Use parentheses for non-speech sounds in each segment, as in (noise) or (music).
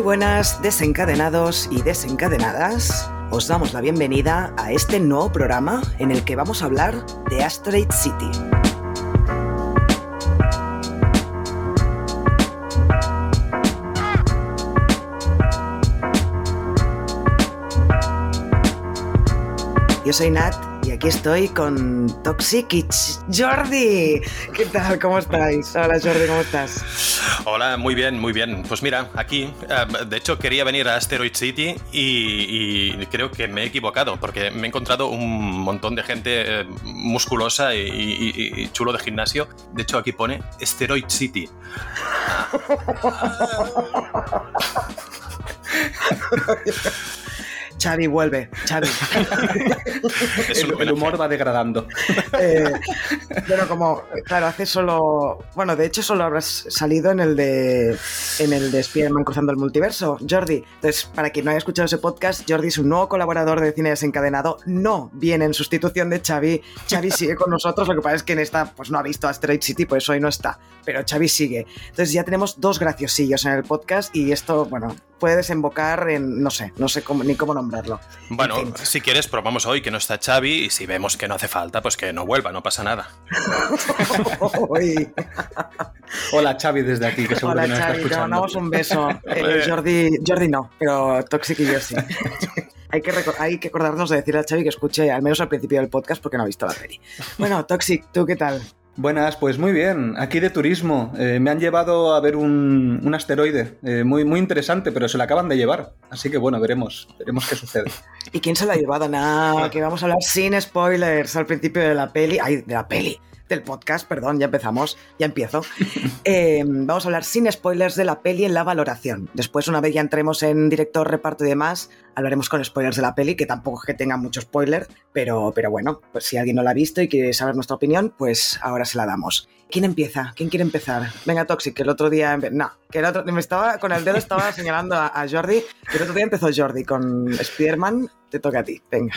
Muy buenas desencadenados y desencadenadas. Os damos la bienvenida a este nuevo programa en el que vamos a hablar de Asteroid City. Yo soy Nat y aquí estoy con Toxic Jordi. ¿Qué tal? ¿Cómo estáis? Hola Jordi, ¿cómo estás? Hola, muy bien, muy bien. Pues mira, aquí, eh, de hecho quería venir a Asteroid City y, creo que me he equivocado porque me he encontrado un montón de gente eh, musculosa y, y- y chulo de gimnasio. De hecho aquí pone Asteroid City. (laughs) Xavi, vuelve. Xavi. (laughs) El, el humor va degradando. (laughs) Eh, pero como, claro, hace solo. Bueno, de hecho, solo habrás salido en el de. En el de Spider-Man cruzando el multiverso, Jordi. Entonces, para quien no haya escuchado ese podcast, Jordi es un nuevo colaborador de cine desencadenado. No viene en sustitución de Xavi. Xavi (laughs) sigue con nosotros. Lo que pasa es que en esta, pues no ha visto Asteroid City, por eso hoy no está. Pero Xavi sigue. Entonces, ya tenemos dos graciosillos en el podcast y esto, bueno, puede desembocar en. No sé, no sé cómo, ni cómo nombrarlo. Bueno, En fin. si quieres probamos hoy que no está Xavi y si vemos que no hace falta, pues que no vuelva, no pasa nada. (laughs) (laughs) Hola Xavi desde aquí, que seguro Hola que nos está Xavi, te escuchando. mandamos un beso. (laughs) Eh, Jordi, Jordi no, pero Toxic y yo sí. hay, que hay que acordarnos de decirle a Xavi que escuche al menos al principio del podcast porque no ha visto la peli. Bueno, Toxic, ¿tú qué tal? Buenas, pues muy bien. Aquí de turismo. Eh, me han llevado a ver un, un asteroide eh, muy, muy interesante, pero se lo acaban de llevar. Así que bueno, veremos, veremos qué sucede. (laughs) ¿Y quién se lo ha llevado? Nada, que vamos a hablar sin spoilers al principio de la peli. Ay, de la peli. Del podcast, perdón, ya empezamos, ya empiezo. (laughs) Eh, vamos a hablar sin spoilers de la peli en la valoración. Después, una vez ya entremos en director, reparto y demás, hablaremos con spoilers de la peli, que tampoco es que tenga mucho spoiler, pero, pero bueno, pues si alguien no la ha visto y quiere saber nuestra opinión, pues ahora se la damos. ¿Quién empieza? ¿Quién quiere empezar? Venga, Toxic, que el otro día... No, que el otro... Me estaba, con el dedo estaba (laughs) señalando a, a Jordi, que el otro día empezó Jordi con Spider-Man, te toca a ti, venga.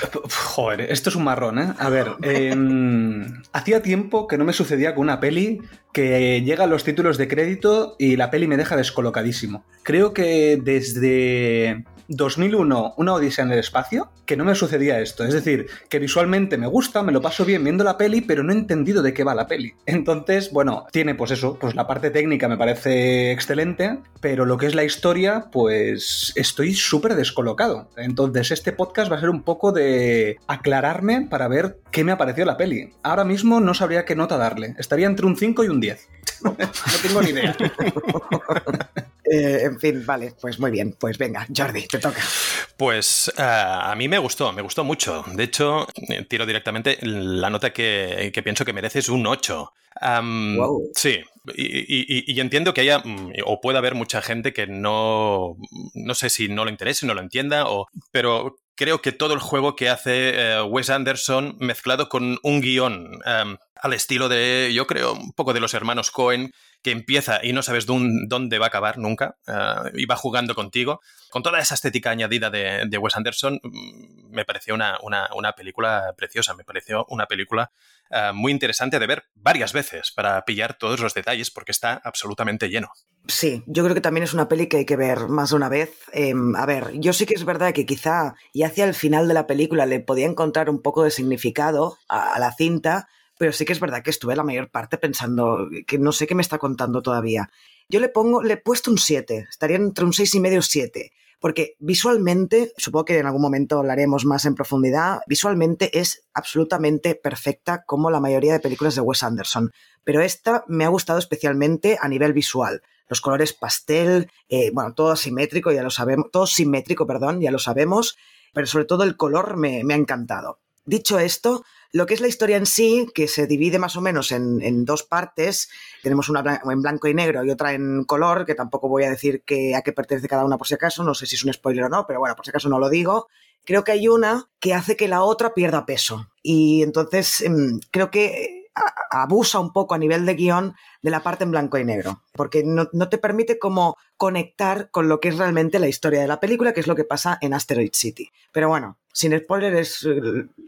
Joder, esto es un marrón, ¿eh? A ver, (laughs) em, hacía tiempo que no me sucedía con una peli que llegan los títulos de crédito y la peli me deja descolocadísimo. Creo que desde 2001, Una Odisea en el Espacio, que no me sucedía esto. Es decir, que visualmente me gusta, me lo paso bien viendo la peli, pero no he entendido de qué va la peli. (laughs) Entonces, bueno, tiene pues eso, pues la parte técnica me parece excelente, pero lo que es la historia, pues estoy súper descolocado. Entonces, este podcast va a ser un poco de aclararme para ver qué me ha parecido la peli. Ahora mismo no sabría qué nota darle. Estaría entre un 5 y un 10. (laughs) no tengo ni idea. (laughs) Eh, en fin, vale, pues muy bien. Pues venga, Jordi, te toca. Pues eh, a mí me gustó, me gustó mucho. De hecho, eh, tiro directamente la nota que, que pienso que merece es un 8. Am, Wow. Sí, y, y- y- y entiendo que haya, mm, o pueda haber mucha gente que no, no sé si no lo interese, no lo entienda, o, pero creo que todo el juego que hace eh, Wes Anderson mezclado con un guion am, al estilo de, yo creo, un poco de los hermanos Cohen, que empieza y no sabes dónde va a acabar nunca, eh, y va jugando contigo. Con toda esa estética añadida de, Wes Anderson, mm, me pareció una, una- una película preciosa, me pareció una película eh, muy interesante de ver varias veces para pillar todos los detalles, porque está absolutamente lleno. Sí, yo creo que también es una peli que hay que ver más de una vez. Eh, a ver, yo sí que es verdad que quizá y hacia el final de la película le podía encontrar un poco de significado a la cinta, pero sí que es verdad que estuve la mayor parte pensando que no sé qué me está contando todavía. Yo le pongo, le he puesto un 7, estaría entre un 6 y medio y 7. Porque visualmente, supongo que en algún momento hablaremos más en profundidad, visualmente es absolutamente perfecta como la mayoría de películas de Wes Anderson. Pero esta me ha gustado especialmente a nivel visual. Los colores pastel, eh, bueno, todo asimétrico, ya lo sabemos, todo simétrico, perdón, ya lo sabemos, pero sobre todo el color me, me ha encantado. dicho esto, lo que es la historia en sí, que se divide más o menos en, dos partes, tenemos una en blanco y negro y otra en color, que tampoco voy a decir que, a qué pertenece cada una por si acaso, no sé si es un spoiler o no, pero bueno, por si acaso no lo digo. Creo que hay una que hace que la otra pierda peso. Y entonces em, creo que abusa un poco a nivel de guion de la parte en blanco y negro, porque no, te permite como conectar con lo que es realmente la historia de la película, que es lo que pasa en Asteroid City. Pero bueno, sin spoiler es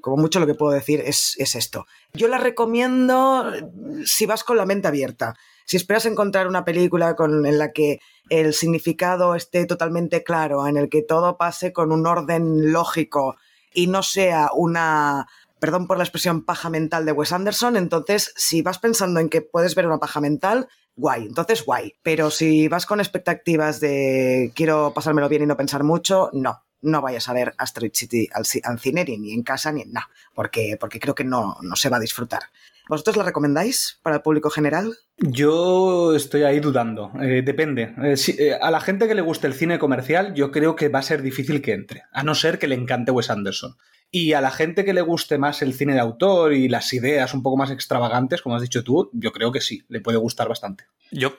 como mucho lo que puedo decir es, es esto. Yo la recomiendo si vas con la mente abierta. Si esperas encontrar una película con, en la que el significado esté totalmente claro, en el que todo pase con un orden lógico y no sea una perdón por la expresión paja mental de Wes Anderson, entonces si vas pensando en que puedes ver una paja mental, guay, entonces guay. Pero si vas con expectativas de quiero pasármelo bien y no pensar mucho, no. No vayas a ver Asteroid City al, cine, ni en casa, ni en nada, porque, porque creo que no, no se va a disfrutar. ¿Vosotros la recomendáis para el público general? Yo estoy ahí dudando. Eh, depende. Eh, eh, a la gente que le guste el cine comercial, yo creo que va a ser difícil que entre, a no ser que le encante Wes Anderson. Y a la gente que le guste más el cine de autor y las ideas un poco más extravagantes, como has dicho tú, yo creo que sí, le puede gustar bastante. Yo,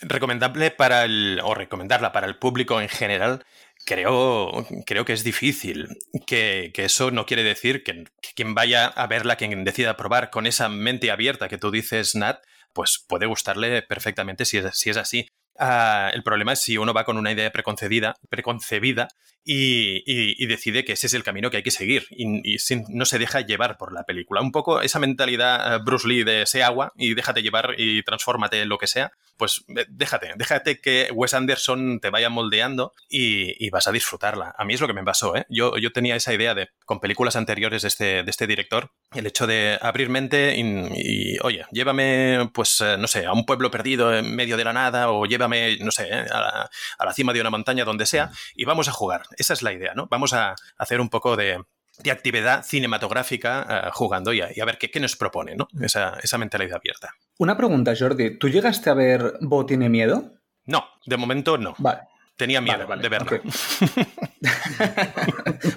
recomendable para el, o recomendarla para el público en general, creo, creo que es difícil. Que, eso no quiere decir que, quien vaya a verla, quien decida probar con esa mente abierta que tú dices, Nat, pues puede gustarle perfectamente si es, si es así. Ah, el problema es si uno va con una idea preconcebida, preconcebida y, decide que ese es el camino que hay que seguir y, no se deja llevar por la película. Un poco esa mentalidad eh, Bruce Lee de sé agua y déjate llevar y transfórmate en lo que sea, pues eh, déjate, déjate que Wes Anderson te vaya moldeando y, vas a disfrutarla. A mí es lo que me pasó, ¿eh? Yo, yo tenía esa idea de, con películas anteriores de este, de este director, el hecho de abrir mente y, oye, llévame, pues, eh, no sé, a un pueblo perdido en medio de la nada o llévame, no sé, a la cima de una montaña, donde sea, y vamos a jugar esa es la idea, ¿no? Vamos a hacer un poco de, actividad cinematográfica eh, jugando y a, ver qué, nos propone, ¿no? Esa, esa mentalidad abierta. Una pregunta, Jordi. ¿Tú llegaste a ver Bo tiene miedo? No, de momento no. Vale. Tenía miedo de verlo. (laughs)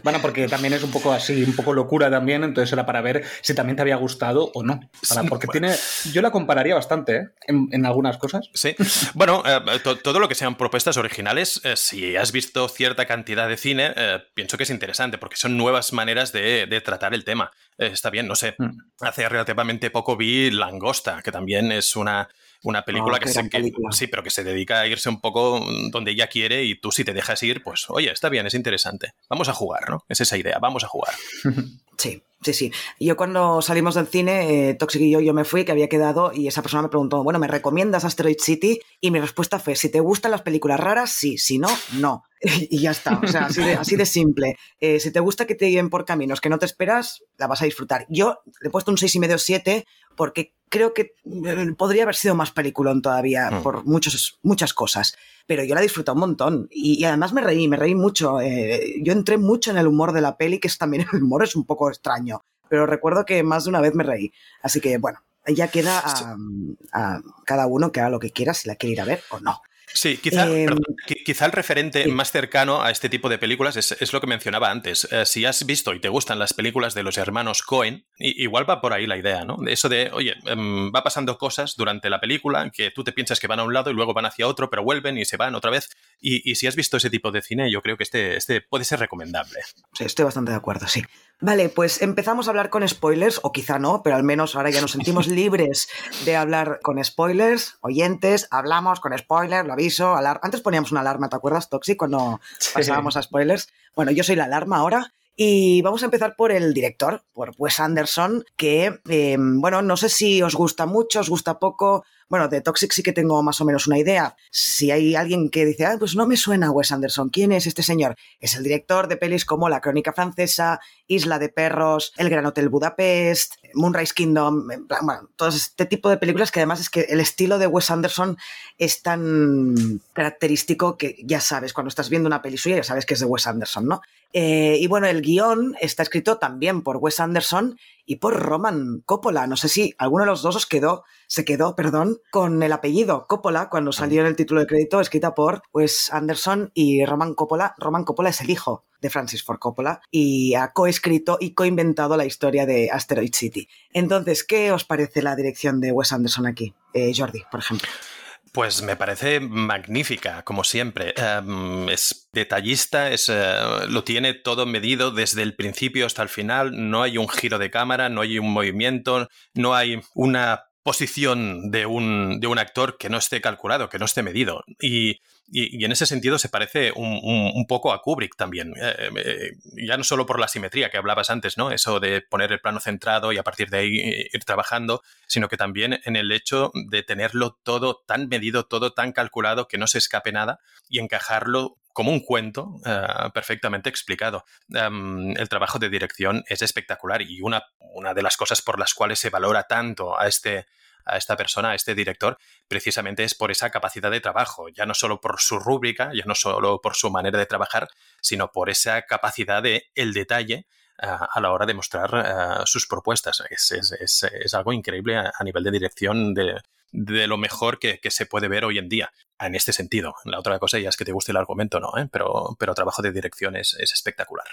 bueno, porque también es un poco así, un poco locura también, entonces era para ver si también te había gustado o no. porque tiene. Yo la compararía bastante, ¿eh? en, algunas cosas. Sí. Bueno, eh, todo lo que sean propuestas originales, eh, si has visto cierta cantidad de cine, pienso que es interesante, porque son nuevas maneras de, tratar el tema. está bien, no sé. Mm. Hace relativamente poco vi Langosta, que también es una una película que, se, sí, pero que se dedica a irse un poco donde ella quiere y tú si te dejas ir, pues oye, está bien, es interesante. Vamos a jugar, ¿no? Es esa idea, vamos a jugar. (laughs) Sí, sí, sí. Yo cuando salimos del cine, eh, Toxic y yo, yo me fui, que había quedado, y esa persona me preguntó, bueno, ¿me recomiendas Asteroid City? Y mi respuesta fue, si te gustan las películas raras, sí, si no, no. (laughs) y ya está, o sea, así de, simple. Eh, si te gusta que te lleven por caminos que no te esperas, la vas a disfrutar. Yo le he puesto un 6,5 o 7 porque creo que eh, podría haber sido más peliculón todavía mm. por muchos, muchas cosas. Pero yo la he disfrutado un montón. Y, además me reí, me reí mucho. Eh, yo entré mucho en el humor de la peli, que es también (laughs) el humor es un poco extraño. Pero recuerdo que más de una vez me reí. Así que bueno, ya queda a, a cada uno que haga lo que quiera, si la quiere ir a ver o no. Sí, quizá, em, quizá el referente más cercano a este tipo de películas es, lo que mencionaba antes. Eh, si has visto y te gustan las películas de los hermanos Cohen, igual va por ahí la idea, ¿no? Eso de, oye, em, va pasando cosas durante la película que tú te piensas que van a un lado y luego van hacia otro, pero vuelven y se van otra vez. Y, si has visto ese tipo de cine, yo creo que este, este puede ser recomendable. Sí, estoy bastante de acuerdo, sí. Vale, pues empezamos a hablar con spoilers, o quizá no, pero al menos ahora ya nos sentimos (laughs) libres de hablar con spoilers. Oyentes, hablamos con spoilers, lo aviso. Antes poníamos una alarma, ¿te acuerdas, Toxic, cuando pasábamos a spoilers? Bueno, yo soy la alarma ahora. Y vamos a empezar por el director, por Wes Anderson, que, eh, bueno, no sé si os gusta mucho, os gusta poco. Bueno, de Toxic sí que tengo más o menos una idea. Si hay alguien que dice, ah, pues no me suena Wes Anderson, ¿quién es este señor? Es el director de pelis como La Crónica Francesa, Isla de Perros, El Gran Hotel Budapest, Moonrise Kingdom, bueno, todo este tipo de películas que además es que el estilo de Wes Anderson es tan característico que ya sabes, cuando estás viendo una peli suya ya sabes que es de Wes Anderson, ¿no? Eh, y bueno, el guion está escrito también por Wes Anderson y por Roman Coppola. No sé si alguno de los dos os quedó, se quedó, perdón, con el apellido Coppola cuando salió en el título de crédito escrita por Wes Anderson y Roman Coppola. Roman Coppola es el hijo de Francis Ford Coppola y ha coescrito y coinventado la historia de Asteroid City. Entonces, ¿qué os parece la dirección de Wes Anderson aquí? Eh, Jordi, por ejemplo. Pues me parece magnífica, como siempre. Em, es detallista, es, eh, lo tiene todo medido desde el principio hasta el final. No hay un giro de cámara, no hay un movimiento, no hay una posición de un, de un actor que no esté calculado, que no esté medido. Y y, en ese sentido se parece un, poco a Kubrick también. Eh, eh, ya no solo por la simetría que hablabas antes, ¿no? Eso de poner el plano centrado y a partir de ahí eh, ir trabajando, sino que también en el hecho de tenerlo todo tan medido, todo tan calculado que no se escape nada y encajarlo como un cuento perfectamente explicado. Em, el trabajo de dirección es espectacular y una, una de las cosas por las cuales se valora tanto a este a esta persona, a este director, precisamente es por esa capacidad de trabajo, ya no solo por su rúbrica, ya no solo por su manera de trabajar, sino por esa capacidad de el detalle eh, a la hora de mostrar eh, sus propuestas. Es, algo increíble a, nivel de dirección de, lo mejor que, se puede ver hoy en día, en este sentido. La otra cosa ya es que te guste el argumento, ¿no? ¿Eh? Pero, pero trabajo de dirección es espectacular.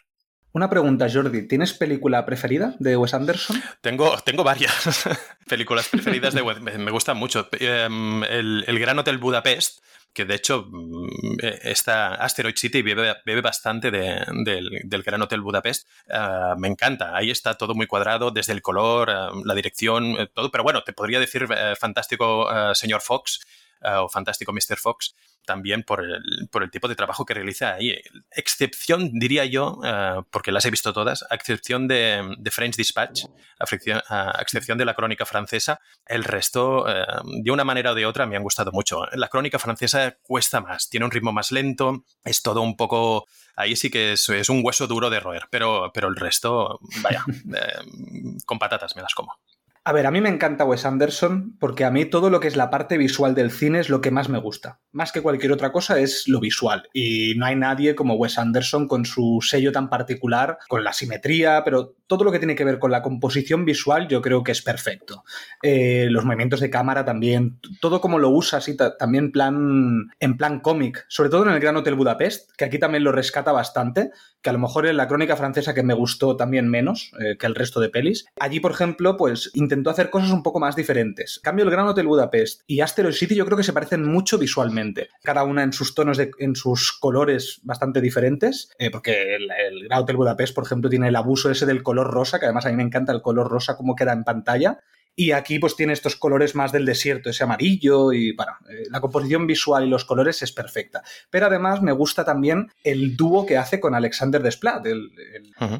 Una pregunta, Jordi. ¿Tienes película preferida de Wes Anderson? Tengo, tengo varias (laughs) películas preferidas de Wes. Me gustan mucho. Em, el, Gran Hotel Budapest, que de hecho mm, esta Asteroid City bebe, bastante del, Gran Hotel Budapest. Eh, me encanta. Ahí está todo muy cuadrado, desde el color, eh, la dirección, eh, todo. Pero bueno, te podría decir fantástico señor Fox o fantástico Mr. Fox también por el, por el tipo de trabajo que realiza ahí. Excepción, diría yo, eh, porque las he visto todas, a excepción de, de French Dispatch, a, excepción de la crónica francesa, el resto, eh, de una manera o de otra, me han gustado mucho. La crónica francesa cuesta más, tiene un ritmo más lento, es todo un poco... Ahí sí que es, es un hueso duro de roer, pero, pero el resto, vaya, (laughs) eh, con patatas me las como. A ver, a mí me encanta Wes Anderson porque a mí todo lo que es la parte visual del cine es lo que más me gusta. Más que cualquier otra cosa es lo visual. Y no hay nadie como Wes Anderson con su sello tan particular, con la simetría, pero todo lo que tiene que ver con la composición visual yo creo que es perfecto. Eh, los movimientos de cámara también, todo como lo usa así también plan, en plan cómic, sobre todo en el Gran Hotel Budapest, que aquí también lo rescata bastante, que a lo mejor en la crónica francesa que me gustó también menos eh, que el resto de pelis. Allí, por ejemplo, pues intentó hacer cosas un poco más diferentes. Cambio el Gran Hotel Budapest y Asteroid City yo creo que se parecen mucho visualmente, cada una en sus tonos, de, en sus colores bastante diferentes, eh, porque el, Gran Hotel Budapest, por ejemplo, tiene el abuso ese del color rosa, que además a mí me encanta el color rosa como queda en pantalla. Y aquí pues tiene estos colores más del desierto, ese amarillo y bueno, eh, la composición visual y los colores es perfecta. Pero además me gusta también el dúo que hace con Alexander Desplat, el,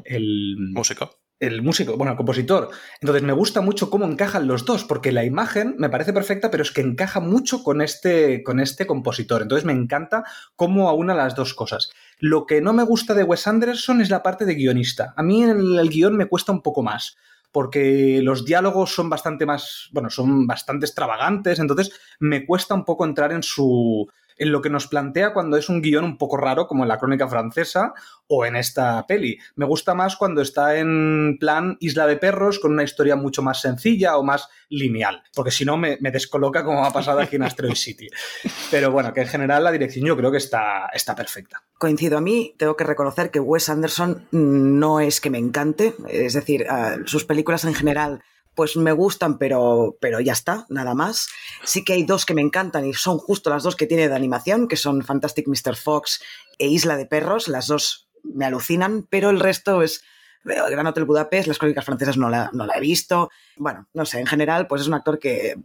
el músico el músico, bueno, el compositor. Entonces me gusta mucho cómo encajan los dos, porque la imagen me parece perfecta, pero es que encaja mucho con este, con este compositor. Entonces me encanta cómo aúna las dos cosas. Lo que no me gusta de Wes Anderson es la parte de guionista. A mí el, el guion me cuesta un poco más porque los diálogos son bastante más, bueno, son bastante extravagantes, entonces me cuesta un poco entrar en su, en lo que nos plantea cuando es un guion un poco raro, como en la crónica francesa o en esta peli. Me gusta más cuando está en plan Isla de Perros, con una historia mucho más sencilla o más lineal, porque si no me, descoloca como ha pasado aquí en Asteroid City. Pero bueno, que en general la dirección yo creo que está, está perfecta. Coincido a mí, tengo que reconocer que Wes Anderson no es que me encante, es decir, sus películas en general pues me gustan, pero, pero ya está, nada más. Sí que hay dos que me encantan y son justo las dos que tiene de animación, que son Fantastic Mr. Fox e Isla de Perros. Las dos me alucinan, pero el resto es el Gran Hotel Budapest, las crónicas francesas no la, no la he visto. Bueno, no sé, en general, pues es un actor que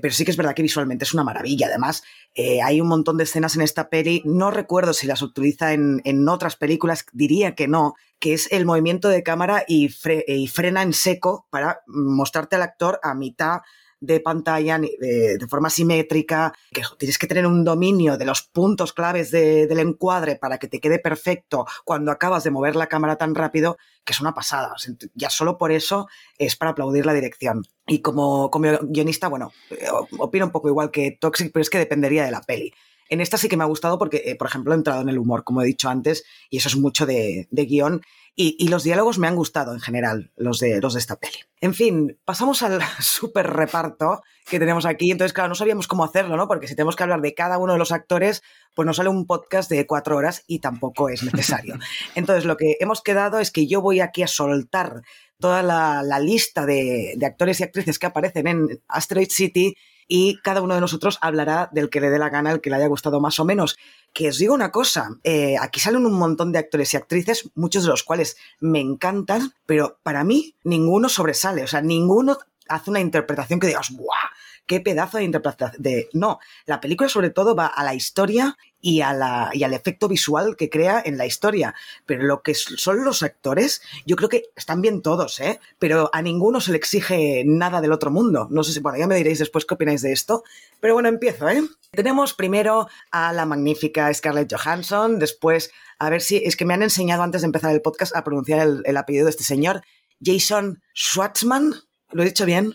pero sí que es verdad que visualmente es una maravilla. Además, eh, hay un montón de escenas en esta peli, no recuerdo si las utiliza en, en otras películas, diría que no, que es el movimiento de cámara y, frena en seco para mostrarte al actor a mitad de pantalla de, forma simétrica, que tienes que tener un dominio de los puntos claves del encuadre para que te quede perfecto cuando acabas de mover la cámara tan rápido, que es una pasada. ya solo por eso es para aplaudir la dirección. Y como, como guionista, bueno, eh, opino un poco igual que Toxic, pero es que dependería de la peli. En esta sí que me ha gustado porque, eh, por ejemplo, he entrado en el humor, como he dicho antes, y eso es mucho de, de guion. Y, los diálogos me han gustado en general, los de, los de esta peli. En fin, pasamos al (laughs) súper reparto que tenemos aquí. Entonces, claro, no sabíamos cómo hacerlo, ¿no? Porque si tenemos que hablar de cada uno de los actores, pues nos sale un podcast de cuatro horas y tampoco es necesario. (laughs) Entonces, lo que hemos quedado es que yo voy aquí a soltar toda la, lista de, de actores y actrices que aparecen en Asteroid City y cada uno de nosotros hablará del que le dé la gana, el que le haya gustado más o menos. Que os digo una cosa, eh, aquí salen un montón de actores y actrices, muchos de los cuales me encantan, pero para mí ninguno sobresale, o sea, ninguno hace una interpretación que digas, ¡buah! Qué pedazo de interpretación. De... No, la película sobre todo va a la historia y, a la, y al efecto visual que crea en la historia. Pero lo que son los actores, yo creo que están bien todos, ¿eh? Pero a ninguno se le exige nada del otro mundo. No sé si, bueno, ya me diréis después qué opináis de esto. Pero bueno, empiezo, ¿eh? Tenemos primero a la magnífica Scarlett Johansson, después, a ver si, es que me han enseñado antes de empezar el podcast a pronunciar el, el apellido de este señor, Jason Schwartzman. ¿Lo he dicho bien?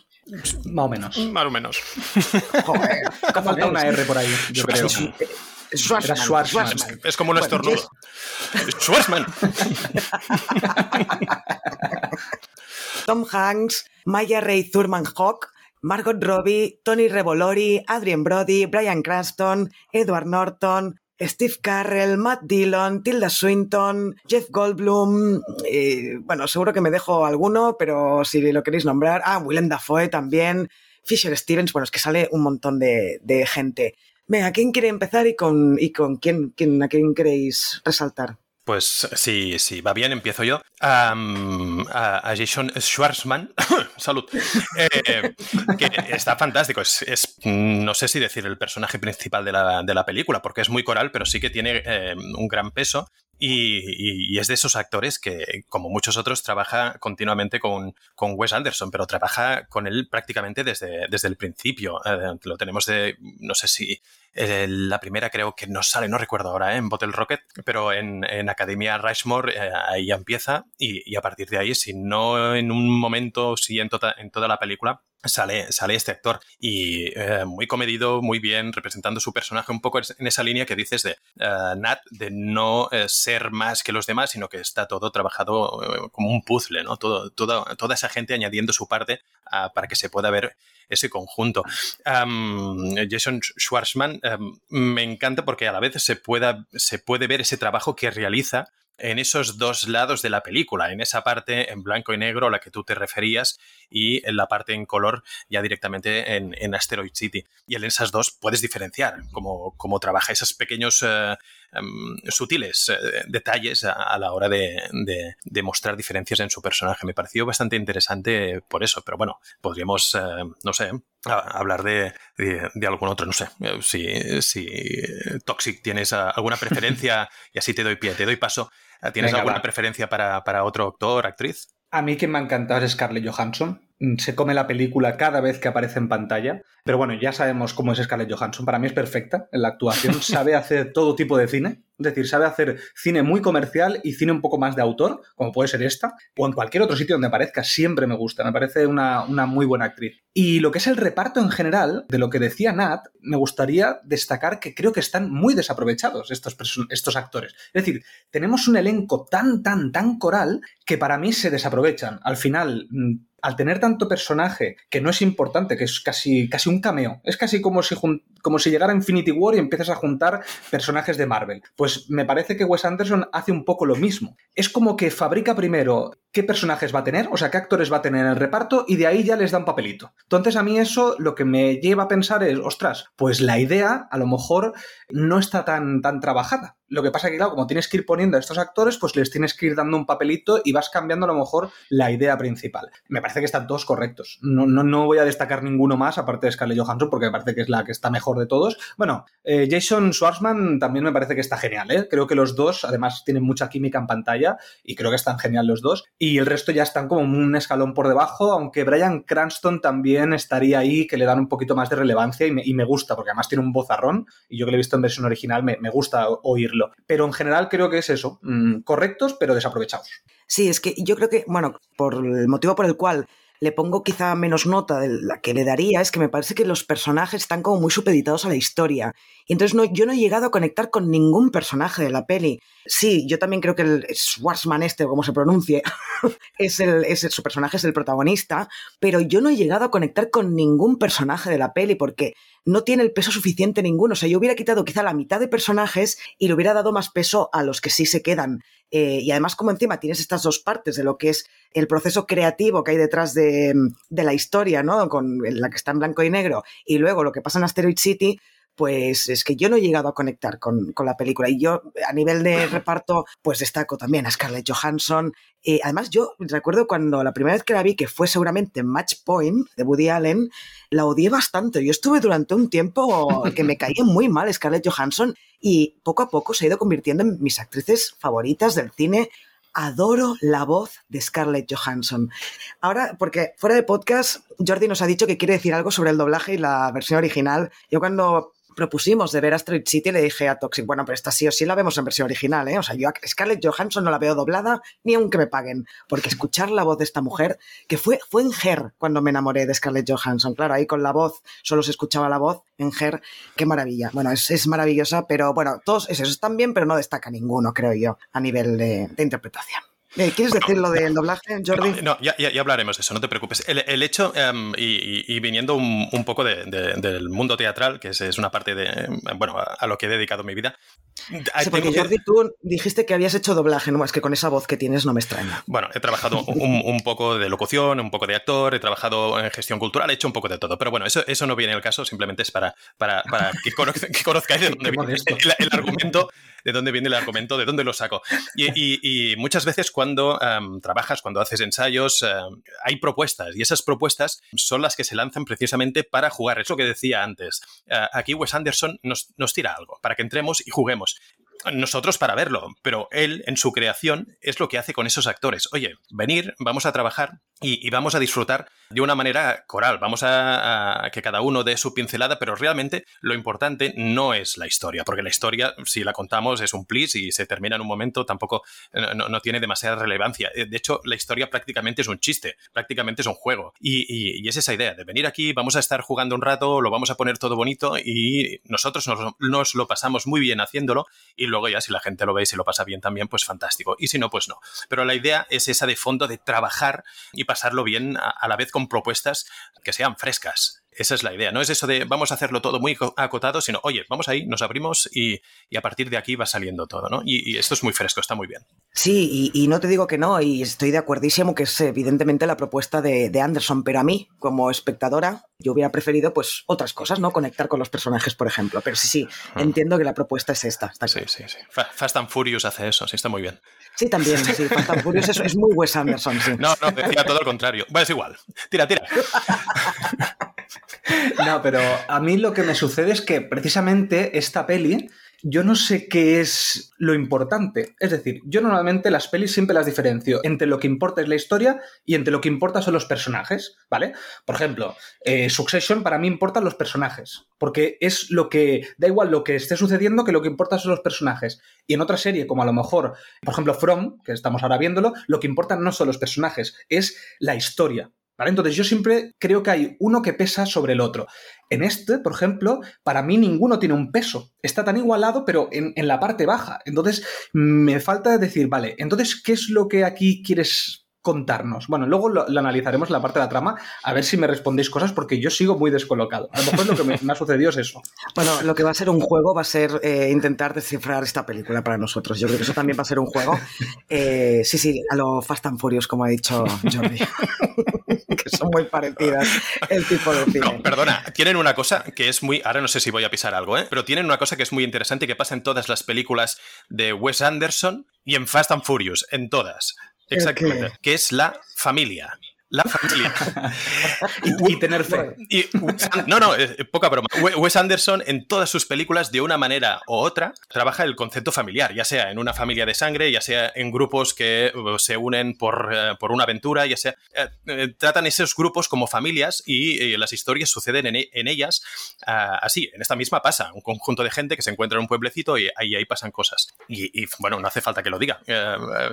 Más o menos. Más o menos. (laughs) Joder, falta una R por ahí, yo creo. Schwarzman, Es como un estornudo. Schwarzman. (laughs) Tom Hanks, Maya Ray Thurman Hawk, Margot Robbie, Tony Revolori, Adrian Brody, Brian Cranston, Edward Norton, Steve Carrell, Matt Dillon, Tilda Swinton, Jeff Goldblum, eh, bueno, seguro que me dejo alguno, pero si lo queréis nombrar, ah, Willem Dafoe también, Fisher Stevens, bueno, es que sale un montón de, gente. Venga, ¿quién quiere empezar y con, y con quién, quién, a quién queréis resaltar? Pues sí, sí, va bien, empiezo yo. a, Jason Schwartzman, (coughs) salud, eh, que está fantástico. Es, no sé si decir el personaje principal de la, película, porque es muy coral, pero sí que tiene eh, un gran peso. Y, es de esos actores que, como muchos otros, trabaja continuamente con, con Wes Anderson, pero trabaja con él prácticamente desde, desde el principio. Eh, lo tenemos de, no sé si eh, la primera creo que no sale, no recuerdo ahora, ¿eh? en Bottle Rocket, pero en, Academia Rushmore ahí ya empieza y, a partir de ahí, si no en un momento, sí en, tota, en toda la película, sale, sale este actor y eh, muy comedido, muy bien, representando su personaje un poco en esa línea que dices de eh, Nat, de no eh, ser más que los demás, sino que está todo trabajado como un puzzle, ¿no? Todo, toda esa gente añadiendo su parte para que se pueda ver ese conjunto. Jason Schwartzman me encanta porque a la vez se, pueda, se puede ver ese trabajo que realiza en esos dos lados de la película, en esa parte en blanco y negro a la que tú te referías y en la parte en color ya directamente en, Asteroid City. Y en esas dos puedes diferenciar cómo, cómo trabaja esos pequeños eh, em, sutiles eh, detalles a, la hora de, mostrar diferencias en su personaje. Me pareció bastante interesante por eso, pero bueno, podríamos, eh, no sé, hablar de, algún otro, no sé, si, si Toxic tienes alguna (laughs) preferencia y así te doy pie, te doy paso ¿Tienes alguna preferencia para, para, otro actor, actriz? A mí quien me ha encantado es Scarlett Johansson. Mm, se come la película cada vez que aparece en pantalla. Pero bueno, ya sabemos cómo es Scarlett Johansson. Para mí es perfecta en la actuación. (laughs) Sabe hacer todo tipo de cine. Es decir, sabe hacer cine muy comercial y cine un poco más de autor, como puede ser esta, o en cualquier otro sitio donde aparezca. Siempre me gusta. Me parece una, una muy buena actriz. Y lo que es el reparto en general, de lo que decía Nat, me gustaría destacar que creo que están muy desaprovechados estos, estos actores. Es decir, tenemos un elenco tan, tan, tan coral que para mí se desaprovechan. Al final, mm, al tener tanto personaje que no es importante, que es casi, casi un cameo, es casi como si, como si llegara Infinity War y empiezas a juntar personajes de Marvel. Pues me parece que Wes Anderson hace un poco lo mismo. Es como que fabrica primero qué personajes va a tener, o sea, qué actores va a tener en el reparto y de ahí ya les da un papelito. Entonces a mí eso lo que me lleva a pensar es, ostras, pues la idea a lo mejor no está tan, tan trabajada. Lo que pasa es que, claro, como tienes que ir poniendo a estos actores, pues les tienes que ir dando un papelito y vas cambiando a lo mejor la idea principal. Me parece que están todos correctos. No, no, no voy a destacar ninguno más, aparte de Scarlett Johansson, porque me parece que es la que está mejor de todos. Bueno, eh, Jason Schwartzman también me parece que está genial, ¿eh? Creo que los dos, además, tienen mucha química en pantalla y creo que están genial los dos. Y el resto ya están como un escalón por debajo, aunque Brian Cranston también estaría ahí, que le dan un poquito más de relevancia y me, gusta, porque además tiene un vozarrón y yo que lo he visto en versión original me, me gusta oírlo. Pero en general creo que es eso, mm, correctos pero desaprovechados. Sí, es que yo creo que, bueno, por el motivo por el cual le pongo quizá menos nota de la que le daría es que me parece que los personajes están como muy supeditados a la historia. Y entonces no, yo no he llegado a conectar con ningún personaje de la peli. Sí, yo también creo que el Schwarzman este, o como se pronuncie, (laughs) es el, es su personaje es el protagonista, pero yo no he llegado a conectar con ningún personaje de la peli porque no tiene el peso suficiente ninguno. O sea, yo hubiera quitado quizá la mitad de personajes y le hubiera dado más peso a los que sí se quedan. Eh, y además, como encima tienes estas dos partes de lo que es el proceso creativo que hay detrás de, de la historia, ¿no? Con la que está en blanco y negro, y luego lo que pasa en Asteroid City, pues es que yo no he llegado a conectar con, con, la película. Y yo, a nivel de (laughs) reparto, pues destaco también a Scarlett Johansson. Eh, además, yo recuerdo cuando la primera vez que la vi, que fue seguramente Match Point de Woody Allen, la odié bastante. Yo estuve durante un tiempo que me caía muy mal Scarlett Johansson y poco a poco se ha ido convirtiendo en mis actrices favoritas del cine adoro la voz de Scarlett Johansson. Ahora, porque fuera de podcast, Jordi nos ha dicho que quiere decir algo sobre el doblaje y la versión original. Yo cuando propusimos de ver Asteroid City, le dije a Toxic, bueno, pero esta sí o sí la vemos en versión original, ¿eh? O sea, yo a Scarlett Johansson no la veo doblada ni aunque me paguen, porque escuchar la voz de esta mujer, que fue, fue en Her cuando me enamoré de Scarlett Johansson, claro, ahí con la voz, solo se escuchaba la voz en Her, qué maravilla. Bueno, es, es maravillosa, pero bueno, todos esos están bien, pero no destaca ninguno, creo yo, a nivel de, de interpretación. Eh, ¿Quieres decir lo del doblaje, Jordi? No, ya, ya, hablaremos de eso, no te preocupes. El, el hecho, um, y, y, viniendo un, un poco de, de, del mundo teatral, que es, es, una parte de, bueno, a, a, lo que he dedicado mi vida. Sí, porque Jordi, tú dijiste que habías hecho doblaje, no es que con esa voz que tienes no me extraña. Bueno, he trabajado un, un, poco de locución, un poco de actor, he trabajado en gestión cultural, he hecho un poco de todo. Pero bueno, eso, eso no viene al caso, simplemente es para, para, para que, que, conozcáis de (laughs) dónde viene el, el, argumento, de dónde viene el argumento, de dónde lo saco. Y, y, y muchas veces cuando um, trabajas, cuando haces ensayos, um, hay propuestas y esas propuestas son las que se lanzan precisamente para jugar. Es lo que decía antes. Uh, aquí Wes Anderson nos, nos tira algo para que entremos y juguemos nosotros para verlo, pero él en su creación es lo que hace con esos actores. Oye, venir, vamos a trabajar y, vamos a disfrutar de una manera coral, vamos a, que cada uno dé su pincelada, pero realmente lo importante no es la historia, porque la historia, si la contamos, es un plis y se termina en un momento, tampoco no, no tiene demasiada relevancia. De hecho, la historia prácticamente es un chiste, prácticamente es un juego. Y, y, es esa idea de venir aquí, vamos a estar jugando un rato, lo vamos a poner todo bonito y nosotros nos, nos lo pasamos muy bien haciéndolo y luego ya si la gente lo ve y se lo pasa bien también, pues fantástico. Y si no, pues no. Pero la idea es esa de fondo de trabajar y pasarlo bien a, la vez con propuestas que sean frescas. Esa es la idea, no es eso de vamos a hacerlo todo muy acotado, sino oye, vamos ahí, nos abrimos y, y a partir de aquí va saliendo todo, ¿no? Y, y esto es muy fresco, está muy bien. Sí, y, y, no te digo que no, y estoy de acuerdísimo que es evidentemente la propuesta de, de, Anderson, pero a mí, como espectadora, yo hubiera preferido pues otras cosas, ¿no? Conectar con los personajes, por ejemplo. Pero sí, sí, uh -huh. entiendo que la propuesta es esta. Está sí, sí, sí. Fast and Furious hace eso, sí, está muy bien. Sí, también, sí, Fast and Furious es, es muy Wes Anderson, sí. (laughs) No, no, decía todo lo contrario. Bueno, es igual. Tira, tira. (laughs) No, pero a mí lo que me sucede es que precisamente esta peli yo no sé qué es lo importante. Es decir, yo normalmente las pelis siempre las diferencio entre lo que importa es la historia y entre lo que importa son los personajes, ¿vale? Por ejemplo, eh, Succession para mí importan los personajes, porque es lo que, da igual lo que esté sucediendo que lo que importa son los personajes. Y en otra serie, como a lo mejor, por ejemplo, From, que estamos ahora viéndolo, lo que importan no son los personajes, es la historia. ¿Vale? Entonces yo siempre creo que hay uno que pesa sobre el otro. En este, por ejemplo, para mí ninguno tiene un peso. Está tan igualado, pero en, en la parte baja. Entonces me falta decir, vale, entonces, ¿qué es lo que aquí quieres contarnos? Bueno, luego lo, lo, analizaremos en la parte de la trama, a ver si me respondéis cosas, porque yo sigo muy descolocado. A lo mejor lo que me, me ha sucedido es eso. (laughs) Bueno, lo que va a ser un juego va a ser eh, intentar descifrar esta película para nosotros. Yo creo que eso también va a ser un juego. (laughs) Eh, sí, sí, a lo Fast and Furious, como ha dicho Jordi. (laughs) que son muy parecidas el tipo de cine. No, perdona, tienen una cosa que es muy. Ahora no sé si voy a pisar algo, ¿eh? Pero tienen una cosa que es muy interesante y que pasa en todas las películas de Wes Anderson y en Fast and Furious, en todas. Exactamente. Que es la familia. La familia. (laughs) y, y, tener fe. Y, no, no, eh, poca broma. Wes Anderson en todas sus películas, de una manera u otra, trabaja el concepto familiar, ya sea en una familia de sangre, ya sea en grupos que uh, se unen por, por una aventura, ya sea... Tratan esos grupos como familias y las historias suceden en, en ellas así. En esta misma pasa, un conjunto de gente que se encuentra en un pueblecito y ahí, ahí pasan cosas. Y, y, bueno, no hace falta que lo diga.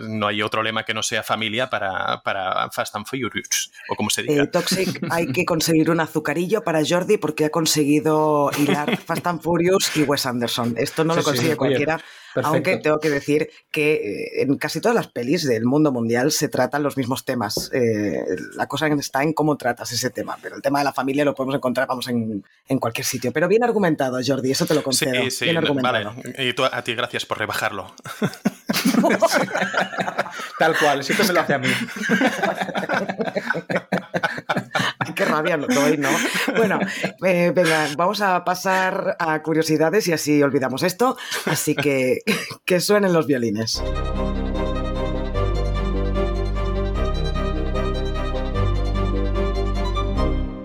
no hay otro lema que no sea familia para, para Fast and Furious. O como se diga. Eh, Toxic (laughs) hay que conseguir un azucarillo para Jordi porque ha conseguido hilar Fast and Furious y Wes Anderson. Esto no Sí, lo sí, consigue cualquiera, perfecto. aunque tengo que decir que eh, en casi todas las pelis del mundo mundial se tratan los mismos temas. Eh, la cosa está en cómo tratas ese tema, pero el tema de la familia lo podemos encontrar, vamos, en, en cualquier sitio. Pero bien argumentado, Jordi, eso te lo Sí, concedo. sí, bien argumentado. vale. Y tú, a ti gracias por rebajarlo. (laughs) (laughs) Tal cual, siempre me lo hace a mí. (laughs) Qué rabia lo doy, ¿no? Bueno, eh, venga, vamos a pasar a curiosidades y así olvidamos esto. Así que (laughs) que suenen los violines.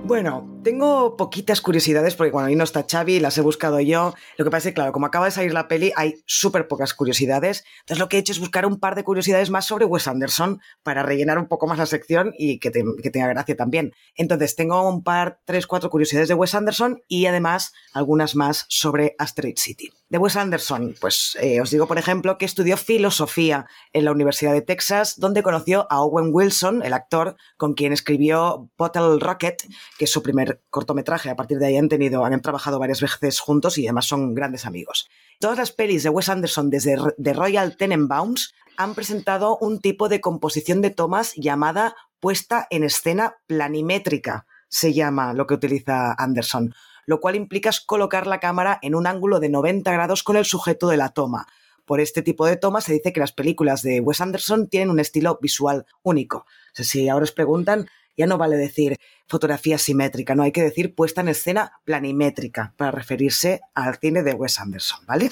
Bueno, tengo poquitas curiosidades porque cuando ahí no está Xavi, las he buscado yo. Lo que pasa es que, claro, como acaba de salir la peli, hay súper pocas curiosidades. Entonces lo que he hecho es buscar un par de curiosidades más sobre Wes Anderson para rellenar un poco más la sección y que, que tenga gracia también. Entonces tengo un par, tres, cuatro curiosidades de Wes Anderson y además algunas más sobre Asteroid City. De Wes Anderson, pues eh, os digo, por ejemplo, que estudió filosofía en la Universidad de Texas, donde conoció a Owen Wilson, el actor con quien escribió Bottle Rocket, que es su primer cortometraje. A partir de ahí han tenido, han trabajado varias veces juntos y además son grandes amigos. Todas las pelis de Wes Anderson desde The Royal Tenenbaums han presentado un tipo de composición de tomas llamada puesta en escena planimétrica, se llama lo que utiliza Anderson, lo cual implica colocar la cámara en un ángulo de 90 grados con el sujeto de la toma. Por este tipo de tomas se dice que las películas de Wes Anderson tienen un estilo visual único. Si ahora os preguntan, ya no vale decir fotografía simétrica, no hay que decir puesta en escena planimétrica para referirse al cine de Wes Anderson, ¿vale?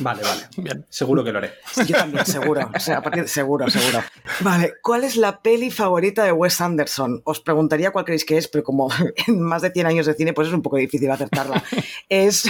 Vale, vale. (laughs) Bien. Seguro que lo haré. Yo también, seguro. O sea, a partir seguro, seguro. Vale, ¿cuál es la peli favorita de Wes Anderson? Os preguntaría cuál creéis que es, pero como (laughs) en más de 100 años de cine, pues es un poco difícil acertarla. (laughs) Es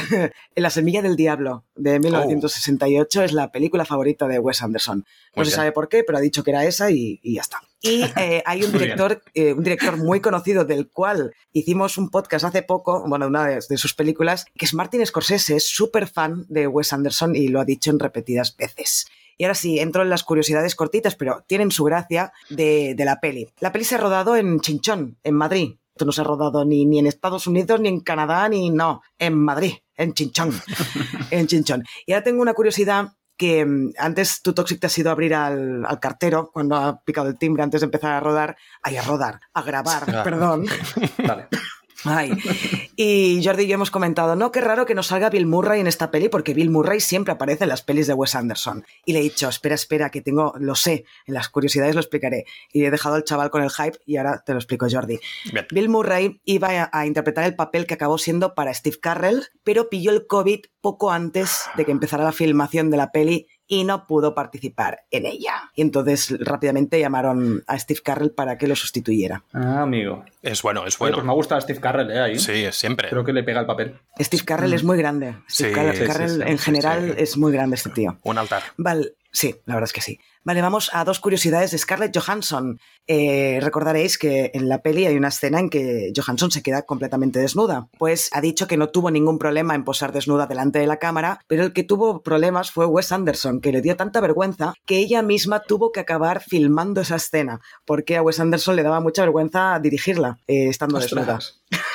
La semilla del diablo, de 1968. Es la película favorita de Wes Anderson. No Muy se bien. sabe por qué, pero ha dicho que era esa y, y ya está. Y eh, hay un director, eh, un director muy conocido del cual hicimos un podcast hace poco, bueno, una de, de sus películas, que es Martin Scorsese, es súper fan de Wes Anderson y lo ha dicho en repetidas veces. Y ahora sí, entro en las curiosidades cortitas, pero tienen su gracia de, de la peli. La peli se ha rodado en Chinchón, en Madrid. Esto no se ha rodado ni, ni en Estados Unidos, ni en Canadá, ni no, en Madrid, en Chinchón. (laughs) en Chinchón. Y ahora tengo una curiosidad que mm, antes tu Toxic te has ido a abrir al, al cartero cuando ha picado el timbre antes de empezar a rodar, ay, a rodar, a grabar, (laughs) Ah. perdón. (laughs) Vale. Ay. Y Jordi y yo hemos comentado, no, qué raro que no salga Bill Murray en esta peli, porque Bill Murray siempre aparece en las pelis de Wes Anderson. Y le he dicho, espera, espera, que tengo, lo sé, en las curiosidades lo explicaré. Y he dejado al chaval con el hype y ahora te lo explico, Jordi. Bien. Bill Murray iba a, a interpretar el papel que acabó siendo para Steve Carrell, pero pilló el COVID poco antes de que empezara la filmación de la peli y no pudo participar en ella. Y entonces rápidamente llamaron a Steve Carrell para que lo sustituyera. Ah, amigo. Es bueno, es Oye, bueno. pues me ha gustado Steve Carrell, ¿eh? Ahí. Sí, siempre. Creo que le pega el papel. Steve Carrell es muy grande. Steve Sí, Carrell, sí, Carrell sí, en sí, general sí. es muy grande este tío. Un altar. Vale, sí, la verdad es que sí. Vale, vamos a dos curiosidades de Scarlett Johansson. Eh, recordaréis que en la peli hay una escena en que Johansson se queda completamente desnuda. Pues ha dicho que no tuvo ningún problema en posar desnuda delante de la cámara, pero el que tuvo problemas fue Wes Anderson, que le dio tanta vergüenza que ella misma tuvo que acabar filmando esa escena, porque a Wes Anderson le daba mucha vergüenza dirigirla eh, estando desnuda.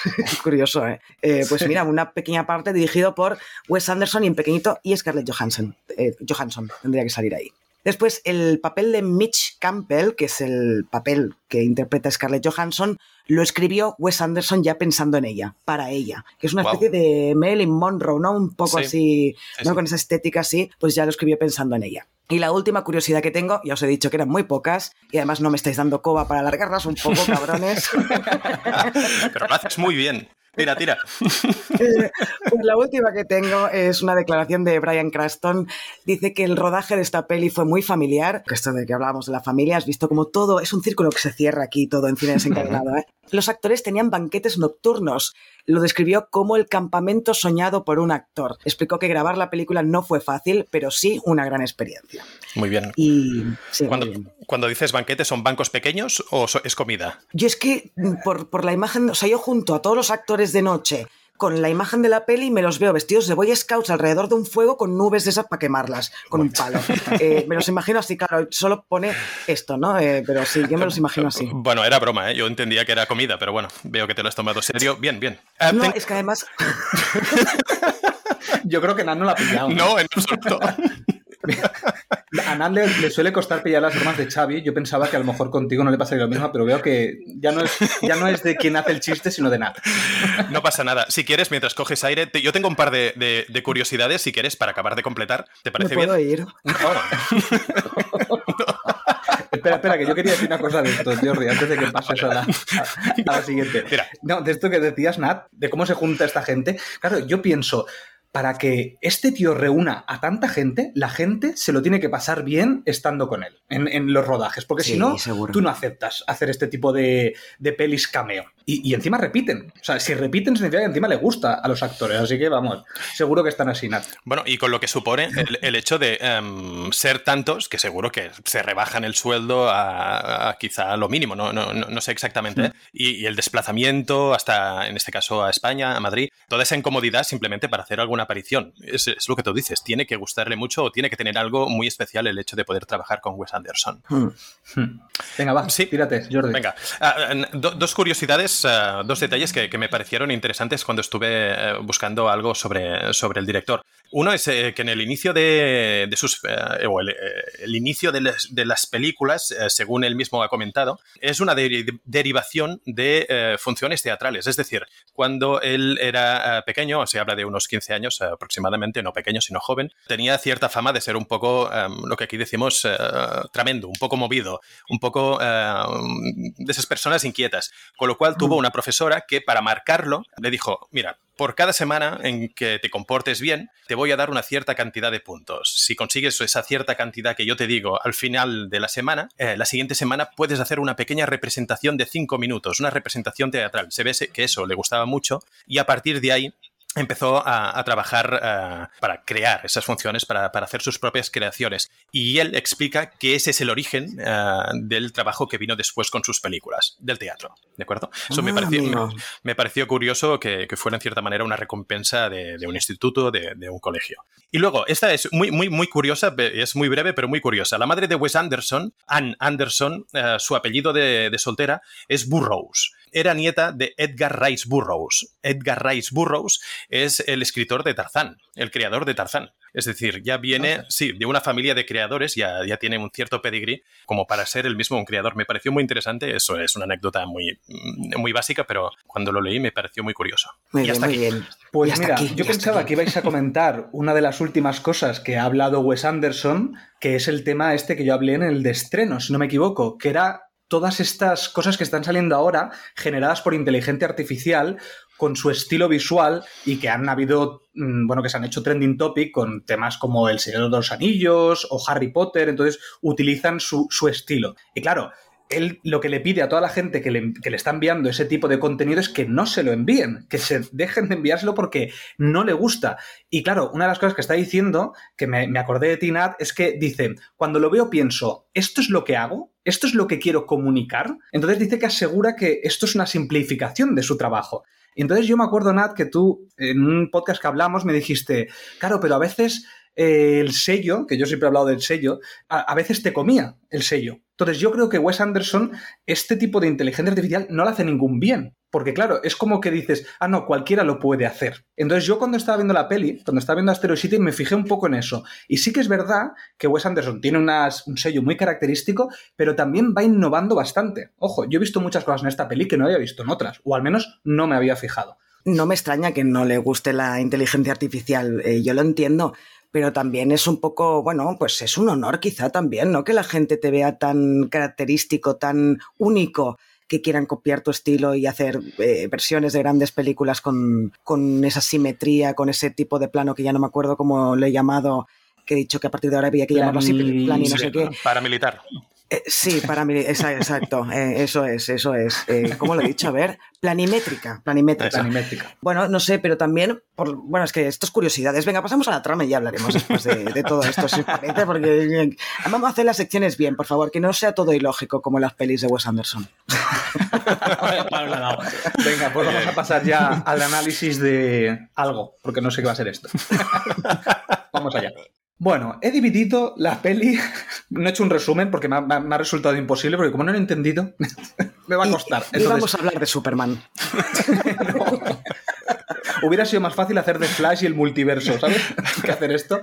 (laughs) Curioso, ¿eh? Eh, Pues mira, una pequeña parte dirigido por Wes Anderson y en pequeñito y Scarlett Johansson. Eh, Johansson tendría que salir ahí. Después, el papel de Mitch Campbell, que es el papel que interpreta Scarlett Johansson, lo escribió Wes Anderson ya pensando en ella, para ella, que es una Wow. especie de Marilyn Monroe, ¿no? Un poco Sí. así, Sí, ¿no? sí. Con esa estética así, pues ya lo escribió pensando en ella. Y la última curiosidad que tengo, ya os he dicho que eran muy pocas, y además no me estáis dando coba para alargarlas un poco, cabrones. (laughs) Pero lo haces muy bien. Tira, tira. Eh, (laughs) pues la última que tengo es una declaración de Brian Cranston. Dice que el rodaje de esta peli fue muy familiar. Esto de que hablábamos de la familia, has visto como todo es un círculo que se cierra aquí, todo en cine desencadenado. ¿eh? (laughs) Los actores tenían banquetes nocturnos. Lo describió como el campamento soñado por un actor. Explicó que grabar la película no fue fácil, pero sí una gran experiencia. Muy bien. Y sí, muy Cuando, bien. cuando dices banquetes, ¿son bancos pequeños o es comida? Yo es que mm, por, por la imagen, o sea, yo junto a todos los actores de noche con la imagen de la peli y me los veo vestidos de Boy Scouts alrededor de un fuego con nubes de esas para quemarlas, con un palo. Eh, me los imagino así, claro, solo pone esto, ¿no? Eh, pero sí, yo me los imagino así. Bueno, era broma, ¿eh? Yo entendía que era comida, pero bueno, veo que te lo has tomado serio. Bien, bien. No, es que además... (laughs) (laughs) yo creo que Nan no la ha pillado. No, en absoluto. A Nan le, suele costar pillar las bromas de Xavi. Yo pensaba que a lo mejor contigo no le pasaría lo mismo, pero veo que ya no es, ya no es de quien hace el chiste, sino de Nat. No pasa nada. Si quieres, mientras coges aire, yo tengo un par de, curiosidades, si quieres, para acabar de completar. ¿Te parece ¿Me puedo bien? ir? Espera, espera, que yo quería decir una cosa de esto, Jordi, antes de que pases a la, a la siguiente. Mira. No, de esto que decías, Nat, de cómo se junta esta gente. Claro, yo pienso, para que este tío reúna a tanta gente, la gente se lo tiene que pasar bien estando con él en, los rodajes, porque Sí, si no, seguro. tú no aceptas hacer este tipo de, de pelis cameo. Y, y encima repiten. O sea, si repiten significa que encima le gusta a los actores, así que vamos, seguro que están así, Nat. Bueno, y con lo que supone el, el hecho de em, ser tantos, que seguro que se rebajan el sueldo a, a quizá lo mínimo, no, no, no, no sé exactamente, ¿eh? y, y el desplazamiento hasta, en este caso, a España, a Madrid, toda esa incomodidad simplemente para hacer alguna aparición. Es, es lo que tú dices, tiene que gustarle mucho o tiene que tener algo muy especial el hecho de poder trabajar con Wes Anderson. Hmm. Hmm. Venga, va, Sí. tírate, Jordi. Venga, ah, do- dos curiosidades, ah, dos detalles que, que me parecieron interesantes cuando estuve eh, buscando algo sobre, sobre el director. Uno es eh, que en el inicio de, de sus. eh, o el, eh, el inicio de las, de las películas, eh, según él mismo ha comentado, es una deri- derivación de funciones teatrales. Es decir, cuando él era pequeño, se habla de unos 15 años aproximadamente, no pequeño, sino joven, tenía cierta fama de ser un poco, eh, lo que aquí decimos, tremendo, un poco movido, un poco eh, de esas personas inquietas. Con lo cual tuvo una profesora que para marcarlo le dijo, mira, por cada semana en que te comportes bien, te voy a dar una cierta cantidad de puntos. Si consigues esa cierta cantidad que yo te digo al final de la semana, eh, la siguiente semana puedes hacer una pequeña representación de cinco minutos, una representación teatral. Se ve que eso le gustaba mucho y a partir de ahí empezó a, a trabajar eh, para crear esas funciones, para, para hacer sus propias creaciones. Y él explica que ese es el origen eh, del trabajo que vino después con sus películas, del teatro. ¿De acuerdo? Eso me, Ah, pareció, me, me pareció curioso que, que fuera en cierta manera una recompensa de, de un instituto, de, de un colegio. Y luego, esta es muy, muy, muy curiosa, es muy breve, pero muy curiosa. La madre de Wes Anderson, Ann Anderson, eh, su apellido de, de soltera es Burroughs. Era nieta de Edgar Rice Burroughs. Edgar Rice Burroughs es el escritor de Tarzán, el creador de Tarzán. Es decir, ya viene, sí, de una familia de creadores, ya, ya tiene un cierto pedigrí como para ser el mismo un creador. Me pareció muy interesante, eso es una anécdota muy, mm, muy básica, pero cuando lo leí me pareció muy curioso. Muy y bien, hasta muy aquí. bien. Pues Y hasta mira, aquí, yo pensaba aquí. que ibais a comentar una de las últimas cosas que ha hablado Wes Anderson, que es el tema este que yo hablé en el de estreno, si no me equivoco, que era todas estas cosas que están saliendo ahora generadas por inteligencia artificial con su estilo visual y que han habido, mm, bueno, que se han hecho trending topic con temas como El Señor de los Anillos o Harry Potter, entonces utilizan su, su estilo. Y claro, él lo que le pide a toda la gente que le, que le está enviando ese tipo de contenido es que no se lo envíen, que se dejen de enviárselo porque no le gusta. Y claro, una de las cosas que está diciendo, que me, me acordé de Tinat, es que dice, cuando lo veo pienso, ¿esto es lo que hago? ¿Esto es lo que quiero comunicar? Entonces dice que asegura que esto es una simplificación de su trabajo. Y entonces yo me acuerdo, Nat, que tú en un podcast que hablamos me dijiste, claro, pero a veces eh, el sello, que yo siempre he hablado del sello, a, a veces te comía el sello. Entonces yo creo que Wes Anderson, este tipo de inteligencia artificial no le hace ningún bien. Porque claro, es como que dices, ah, no, cualquiera lo puede hacer. Entonces yo cuando estaba viendo la peli, cuando estaba viendo Asteroid City, me fijé un poco en eso. Y sí que es verdad que Wes Anderson tiene un sello muy característico, pero también va innovando bastante. Ojo, yo he visto muchas cosas en esta peli que no había visto en otras, o al menos no me había fijado. No me extraña que no le guste la inteligencia artificial, eh, yo lo entiendo, pero también es un poco, bueno, pues es un honor quizá también, ¿no? Que la gente te vea tan característico, tan único, que quieran copiar tu estilo y hacer eh, versiones de grandes películas con, con esa simetría, con ese tipo de plano que ya no me acuerdo cómo lo he llamado, que he dicho que a partir de ahora había que llamarlo así, plan y no sé qué. Paramilitar. Eh, sí, para mí, exacto, eh, eso es, eso es. Eh, ¿Cómo lo he dicho? A ver, planimétrica, planimétrica. Planimétrica. Bueno, no sé, pero también, por, bueno, es que esto es curiosidades. Venga, pasamos a la trama y ya hablaremos después de, de todo esto, si parece, porque vamos a hacer las secciones bien, por favor, que no sea todo ilógico como las pelis de Wes Anderson. (laughs) Venga, pues vamos a pasar ya al análisis de algo, porque no sé qué va a ser esto. (laughs) vamos allá. Bueno, he dividido la peli, (laughs) no he hecho un resumen porque me ha, resultado imposible, porque como no lo he entendido, (laughs) me va a costar. Y, vamos a hablar de Superman. (laughs) Hubiera sido más fácil hacer de Flash y el multiverso, ¿sabes? (laughs) que hacer esto.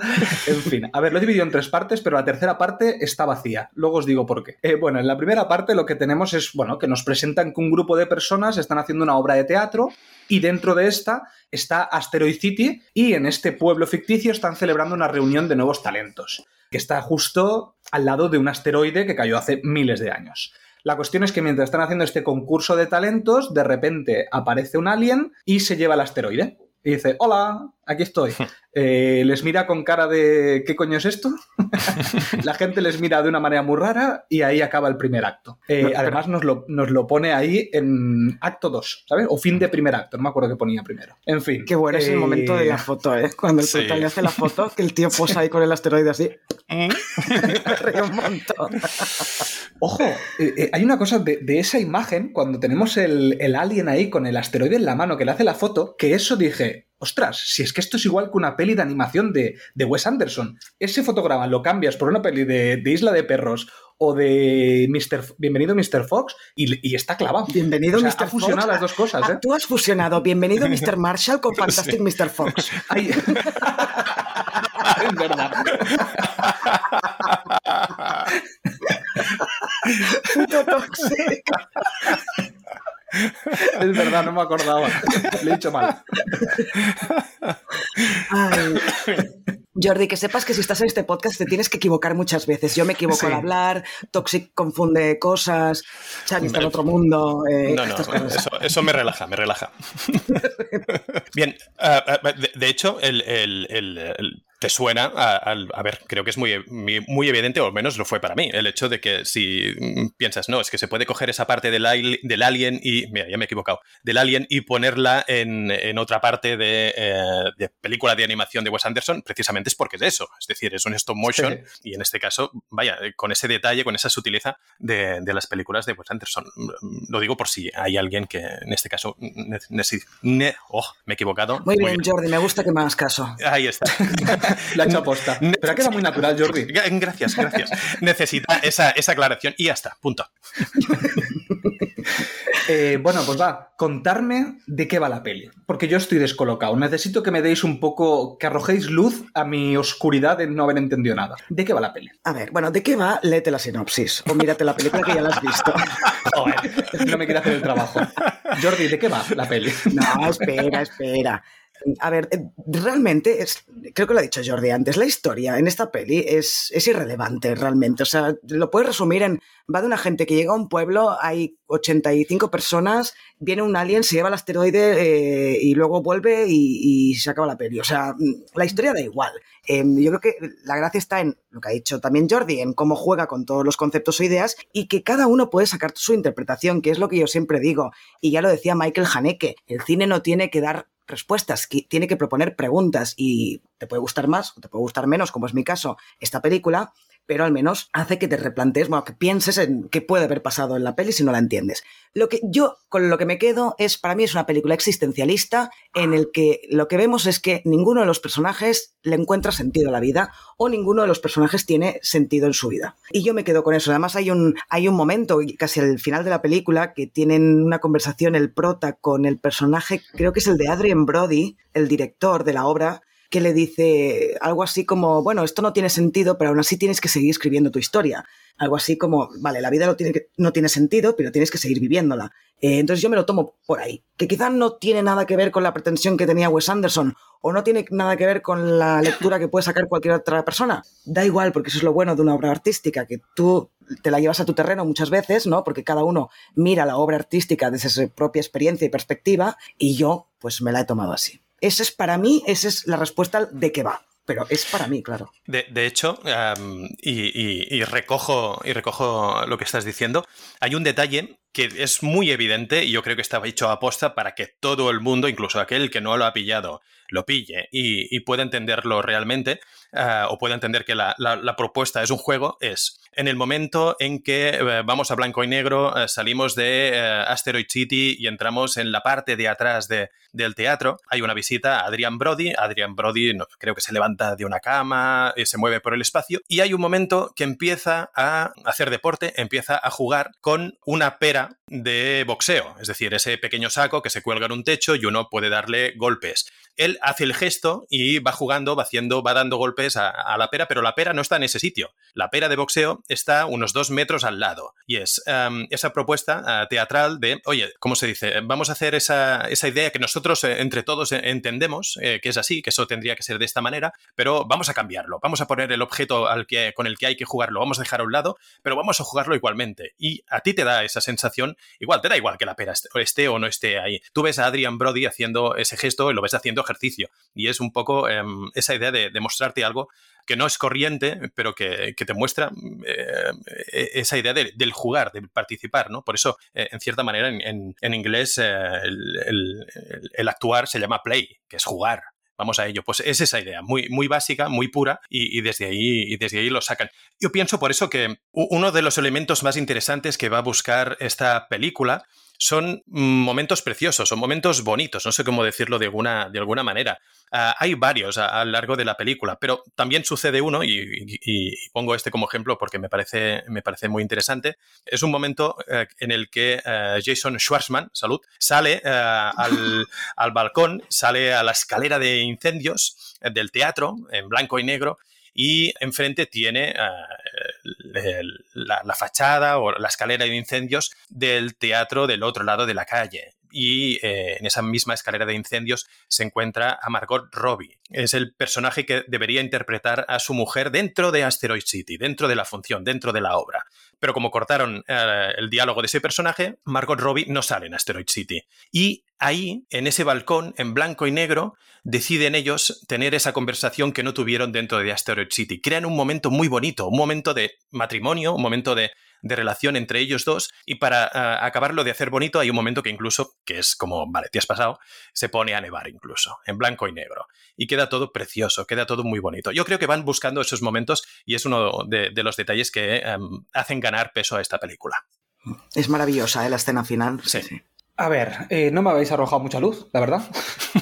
En fin, a ver, lo he dividido en tres partes, pero la tercera parte está vacía. Luego os digo por qué. Eh, bueno, en la primera parte lo que tenemos es, bueno, que nos presentan que un grupo de personas están haciendo una obra de teatro y dentro de esta está Asteroid City y en este pueblo ficticio están celebrando una reunión de nuevos talentos, que está justo al lado de un asteroide que cayó hace miles de años. La cuestión es que mientras están haciendo este concurso de talentos, de repente aparece un alien y se lleva el asteroide. Y dice, hola, aquí estoy. (laughs) Eh, les mira con cara de ¿qué coño es esto? (laughs) la gente les mira de una manera muy rara y ahí acaba el primer acto. Eh, además nos lo, nos lo, pone ahí en acto 2, ¿sabes? O fin de primer acto, no me acuerdo qué ponía primero. En fin. Qué bueno es el momento de la eh, foto, ¿eh? Cuando el sí. hace la foto, que el tío posa ahí con el asteroide así. (laughs) un montón. Ojo, hay una cosa de, esa imagen, cuando tenemos el, el alien ahí con el asteroide en la mano que le hace la foto, que eso dije, ostras, si es que esto es igual que una peli de animación de, Wes Anderson. Ese fotograma lo cambias por una peli de, Isla de Perros o de Mr. Bienvenido Mr. Fox y, está clavado. Bienvenido Mr. Fox. fusionado las dos cosas. ¿eh? Tú has fusionado Bienvenido Mr. (laughs) Marshall con Fantastic Mr. Fox. (laughs) es verdad. Puto tóxico. (laughs) Es verdad, no me acordaba. Le he dicho mal. Jordi, que sepas que si estás en este podcast te tienes que equivocar muchas veces. Yo me equivoco al hablar, Toxic confunde cosas, Chan está en otro mundo. Eh, no, no, eso, me relaja, me relaja. (laughs) Bien, eh, eh, de, hecho, el, te suena a, ver, creo que es muy, muy, evidente, o al menos lo fue para mí, el hecho de que si piensas, no, es que se puede coger esa parte del, del alien y, mira, ya me he equivocado, del alien y ponerla en, otra parte de, de, película de animación de Wes Anderson, precisamente es porque es eso, es decir, es un stop motion y en este caso, vaya, con ese detalle, con esa sutileza de, las películas de Wes Anderson. Lo digo por si hay alguien que en este caso, oh, me he equivocado. Muy, bien, Jordi, me gusta que me hagas caso. Ahí está. (laughs) La he hecho aposta. Pero ha quedado muy natural, Jordi. Gracias, gracias. Necesita esa, esa aclaración y ya está, punto. (laughs) Eh, bueno, pues va, contarme de qué va la peli, porque yo estoy descolocado. Necesito que me deis un poco, que arrojéis luz a mi oscuridad de no haber entendido nada. ¿De qué va la peli? A ver, bueno, ¿de qué va? Léete la sinopsis o mírate la película que ya la has visto. (laughs) no me quiere hacer el trabajo. Jordi, ¿de qué va la peli? No, espera, espera. A ver, eh, realmente, es, creo que lo ha dicho Jordi antes, la historia en esta peli es, es, irrelevante realmente. O sea, lo puedes resumir en, va de una gente que llega a un pueblo, hay 85 personas, viene un alien, se lleva el asteroide eh, y luego vuelve y, se acaba la peli. O sea, la historia da igual. Em, yo creo que la gracia está en lo que ha dicho también Jordi, en cómo juega con todos los conceptos o ideas y que cada uno puede sacar su interpretación, que es lo que yo siempre digo. Y ya lo decía Michael Haneke, el cine no tiene que dar respuestas, que tiene que proponer preguntas y te puede gustar más o te puede gustar menos, como es mi caso, esta película, pero al menos hace que te replantees, bueno, que pienses en qué puede haber pasado en la peli si no la entiendes. Lo que yo con lo que me quedo es, para mí es una película existencialista en el que lo que vemos es que ninguno de los personajes le encuentra sentido a la vida o ninguno de los personajes tiene sentido en su vida. Y yo me quedo con eso. Además hay un, hay un momento, casi al final de la película, que tienen una conversación el prota con el personaje, creo que es el de Adrian Brody, el director de la obra, que le dice algo así como, bueno, esto no tiene sentido, pero aún así tienes que seguir escribiendo tu historia. Algo así como, vale, la vida no tiene, no tiene sentido, pero tienes que seguir viviéndola. Eh, entonces yo me lo tomo por ahí, que quizás no tiene nada que ver con la pretensión que tenía Wes Anderson o no tiene nada que ver con la lectura que puede sacar cualquier otra persona. Da igual, porque eso es lo bueno de una obra artística, que tú te la llevas a tu terreno muchas veces, ¿no? Porque cada uno mira la obra artística desde su propia experiencia y perspectiva, y yo, pues me la he tomado así. Esa es para mí, esa es la respuesta de qué va. Pero es para mí, claro. De, hecho, y, recojo, y recojo lo que estás diciendo, hay un detalle que es muy evidente y yo creo que estaba hecho a posta para que todo el mundo, incluso aquel que no lo ha pillado, lo pille y, pueda entenderlo realmente eh, o pueda entender que la, propuesta es un juego, es en el momento en que eh, vamos a blanco y negro, eh, salimos de Asteroid City y entramos en la parte de atrás del teatro, hay una visita a Adrian Brody, Adrian Brody creo que se levanta de una cama, y se mueve por el espacio y hay un momento que empieza a hacer deporte, empieza a jugar con una pera de boxeo, es decir, ese pequeño saco que se cuelga en un techo y uno puede darle golpes él hace el gesto y va jugando, va haciendo, va dando golpes a, la pera, pero la pera no está en ese sitio. La pera de boxeo está unos dos metros al lado. Y es em, esa propuesta eh, teatral de, oye, ¿cómo se dice? Vamos a hacer esa, idea que nosotros eh, entre todos eh, entendemos, que es así, que eso tendría que ser de esta manera, pero vamos a cambiarlo. Vamos a poner el objeto con el que hay que jugarlo, vamos a dejar a un lado, pero vamos a jugarlo igualmente. Y a ti te da esa sensación, igual, te da igual que la pera esté o no esté ahí. Tú ves a Adrian Brody haciendo ese gesto y lo ves haciendo ejercicio. Y es un poco em, esa idea de, mostrarte algo que no es corriente, pero que, te muestra eh, e, esa idea del jugar, de participar, ¿no? Por eso, eh, en cierta manera, en, inglés eh, el, actuar se llama play, que es jugar. Vamos a ello. Pues es esa idea, muy, muy básica, muy pura, y, desde ahí, y desde ahí lo sacan. Yo pienso por eso que uno de los elementos más interesantes que va a buscar esta película son momentos preciosos, son momentos bonitos, no sé cómo decirlo de alguna, de alguna manera. Ah, hay varios a, lo largo de la película, pero también sucede uno, y, pongo este como ejemplo porque me parece, me parece muy interesante, es un momento eh, en el que eh, Jason Schwartzman, salud, sale eh, al, (laughs) al balcón, sale a la escalera de incendios del teatro en blanco y negro y enfrente tiene eh, la, fachada o la escalera de incendios del teatro del otro lado de la calle. Y eh, en esa misma escalera de incendios se encuentra a Margot Robbie. Es el personaje que debería interpretar a su mujer dentro de Asteroid City, dentro de la función, dentro de la obra. Pero como cortaron eh, el diálogo de ese personaje, Margot Robbie no sale en Asteroid City. Y ahí, en ese balcón, en blanco y negro, deciden ellos tener esa conversación que no tuvieron dentro de Asteroid City. Crean un momento muy bonito, un momento de matrimonio, un momento de, relación entre ellos dos y para eh, acabarlo de hacer bonito hay un momento que incluso, que es como, vale, te has pasado, se pone a nevar incluso, en blanco y negro. Y queda todo precioso, queda todo muy bonito. Yo creo que van buscando esos momentos y es uno de, los detalles que em, hacen ganar peso a esta película. Es maravillosa ¿eh? la escena final. sí. sí. A ver, eh, no me habéis arrojado mucha luz, la verdad.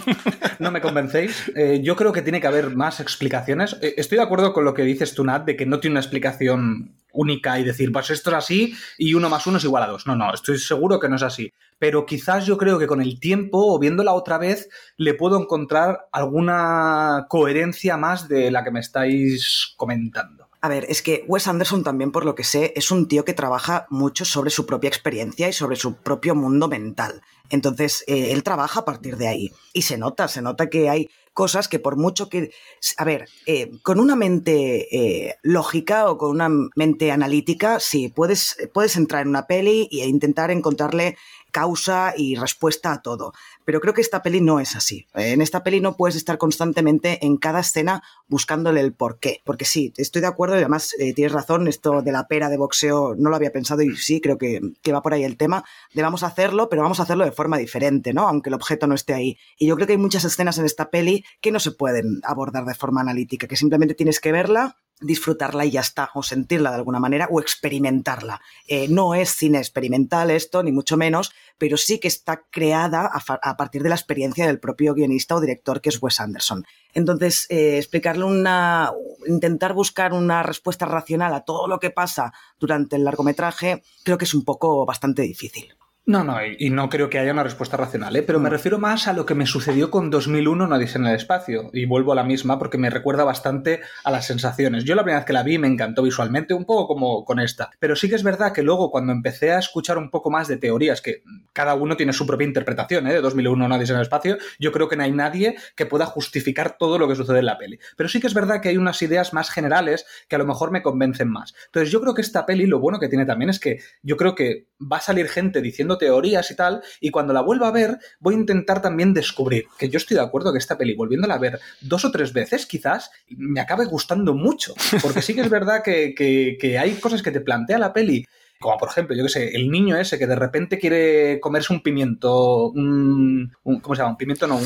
(laughs) no me convencéis. Eh, yo creo que tiene que haber más explicaciones. Eh, estoy de acuerdo con lo que dices tú, Nat, de que no tiene una explicación única y decir, pues esto es así y uno más uno es igual a dos. No, no, estoy seguro que no es así. Pero quizás yo creo que con el tiempo o viéndola otra vez le puedo encontrar alguna coherencia más de la que me estáis comentando. A ver, es que Wes Anderson también, por lo que sé, es un tío que trabaja mucho sobre su propia experiencia y sobre su propio mundo mental. Entonces, eh, él trabaja a partir de ahí. Y se nota, se nota que hay cosas que por mucho que... A ver, eh, con una mente eh, lógica o con una mente analítica, sí, puedes, puedes entrar en una peli e intentar encontrarle causa y respuesta a todo. Pero creo que esta peli no es así. En esta peli no puedes estar constantemente en cada escena buscándole el por qué. Porque sí, estoy de acuerdo y además eh, tienes razón, esto de la pera de boxeo no lo había pensado y sí, creo que, que va por ahí el tema. De vamos a hacerlo, pero vamos a hacerlo de forma diferente, ¿no? Aunque el objeto no esté ahí. Y yo creo que hay muchas escenas en esta peli que no se pueden abordar de forma analítica, que simplemente tienes que verla disfrutarla y ya está, o sentirla de alguna manera, o experimentarla. Eh, no es cine experimental esto, ni mucho menos, pero sí que está creada a, partir de la experiencia del propio guionista o director que es Wes Anderson. Entonces, eh, explicarle una, intentar buscar una respuesta racional a todo lo que pasa durante el largometraje, creo que es un poco bastante difícil. No, no, y no creo que haya una respuesta racional, ¿eh? pero me refiero más a lo que me sucedió con 2001 Nadie en el espacio, y vuelvo a la misma porque me recuerda bastante a las sensaciones. Yo la primera vez que la vi me encantó visualmente, un poco como con esta, pero sí que es verdad que luego cuando empecé a escuchar un poco más de teorías, que cada uno tiene su propia interpretación ¿eh? de 2001 Nadie en el espacio, yo creo que no hay nadie que pueda justificar todo lo que sucede en la peli. Pero sí que es verdad que hay unas ideas más generales que a lo mejor me convencen más. Entonces yo creo que esta peli lo bueno que tiene también es que yo creo que va a salir gente diciendo teorías y tal, y cuando la vuelva a ver, voy a intentar también descubrir que yo estoy de acuerdo que esta peli, volviéndola a ver dos o tres veces, quizás me acabe gustando mucho, porque sí que es verdad que, que hay cosas que te plantea la peli como por ejemplo, yo que sé, el niño ese que de repente quiere comerse un pimiento, un, ¿cómo se llama? Un pimiento no,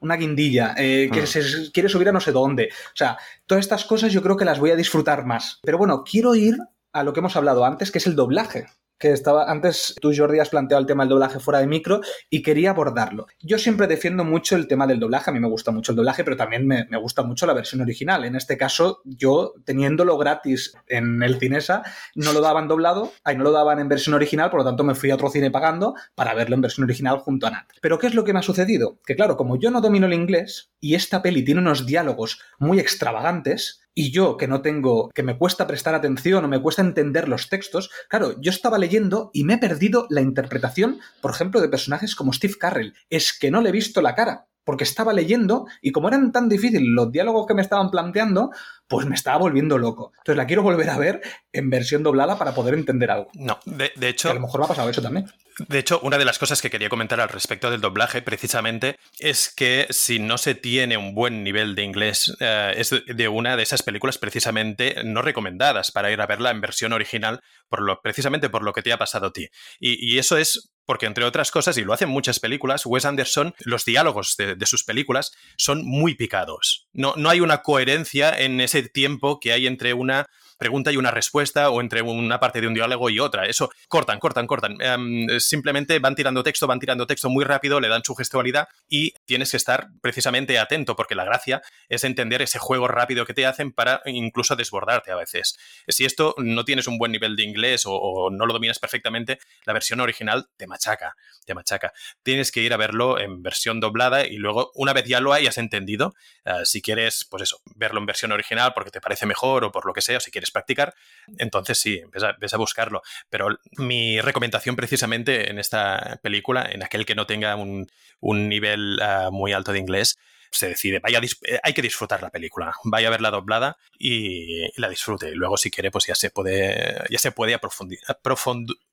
una guindilla, eh, que mm. se quiere subir a no sé dónde. O sea, todas estas cosas yo creo que las voy a disfrutar más. Pero bueno, quiero ir a lo que hemos hablado antes, que es el doblaje que estaba antes tú Jordi has planteado el tema del doblaje fuera de micro y quería abordarlo. Yo siempre defiendo mucho el tema del doblaje, a mí me gusta mucho el doblaje, pero también me, gusta mucho la versión original. En este caso, yo teniéndolo gratis en el Cinesa, no lo daban doblado, ahí no lo daban en versión original, por lo tanto me fui a otro cine pagando para verlo en versión original junto a Nat. Pero ¿qué es lo que me ha sucedido? Que claro, como yo no domino el inglés y esta peli tiene unos diálogos muy extravagantes, y yo que no tengo, que me cuesta prestar atención o me cuesta entender los textos, claro, yo estaba leyendo y me he perdido la interpretación, por ejemplo, de personajes como Steve Carrell. Es que no le he visto la cara porque estaba leyendo y como eran tan difíciles los diálogos que me estaban planteando, pues me estaba volviendo loco. Entonces la quiero volver a ver en versión doblada para poder entender algo. No, de, hecho... a lo mejor me ha pasado eso también. De hecho, una de las cosas que quería comentar al respecto del doblaje, precisamente, es que si no se tiene un buen nivel de inglés, eh, es de una de esas películas precisamente no recomendadas para ir a verla en versión original, por lo, precisamente por lo que te ha pasado a ti. y eso es porque entre otras cosas, y lo hacen muchas películas, Wes Anderson, los diálogos de, sus películas son muy picados. No, no hay una coherencia en ese tiempo que hay entre una pregunta y una respuesta o entre una parte de un diálogo y otra. Eso cortan, cortan, cortan. Em, simplemente van tirando texto, van tirando texto muy rápido, le dan su gestualidad y tienes que estar precisamente atento porque la gracia es entender ese juego rápido que te hacen para incluso desbordarte a veces. Si esto no tienes un buen nivel de inglés o, no lo dominas perfectamente, la versión original te machaca, te machaca. Tienes que ir a verlo en versión doblada y luego, una vez ya lo hayas entendido, eh, si quieres, pues eso, verlo en versión original porque te parece mejor o por lo que sea, o si quieres practicar, entonces sí, ves a, buscarlo. Pero mi recomendación precisamente en esta película, en aquel que no tenga un, nivel ah, muy alto de inglés, se decide, vaya, eh, hay que disfrutar la película, vaya a verla doblada y, la disfrute. Y luego, si quiere, pues ya se puede, ya se puede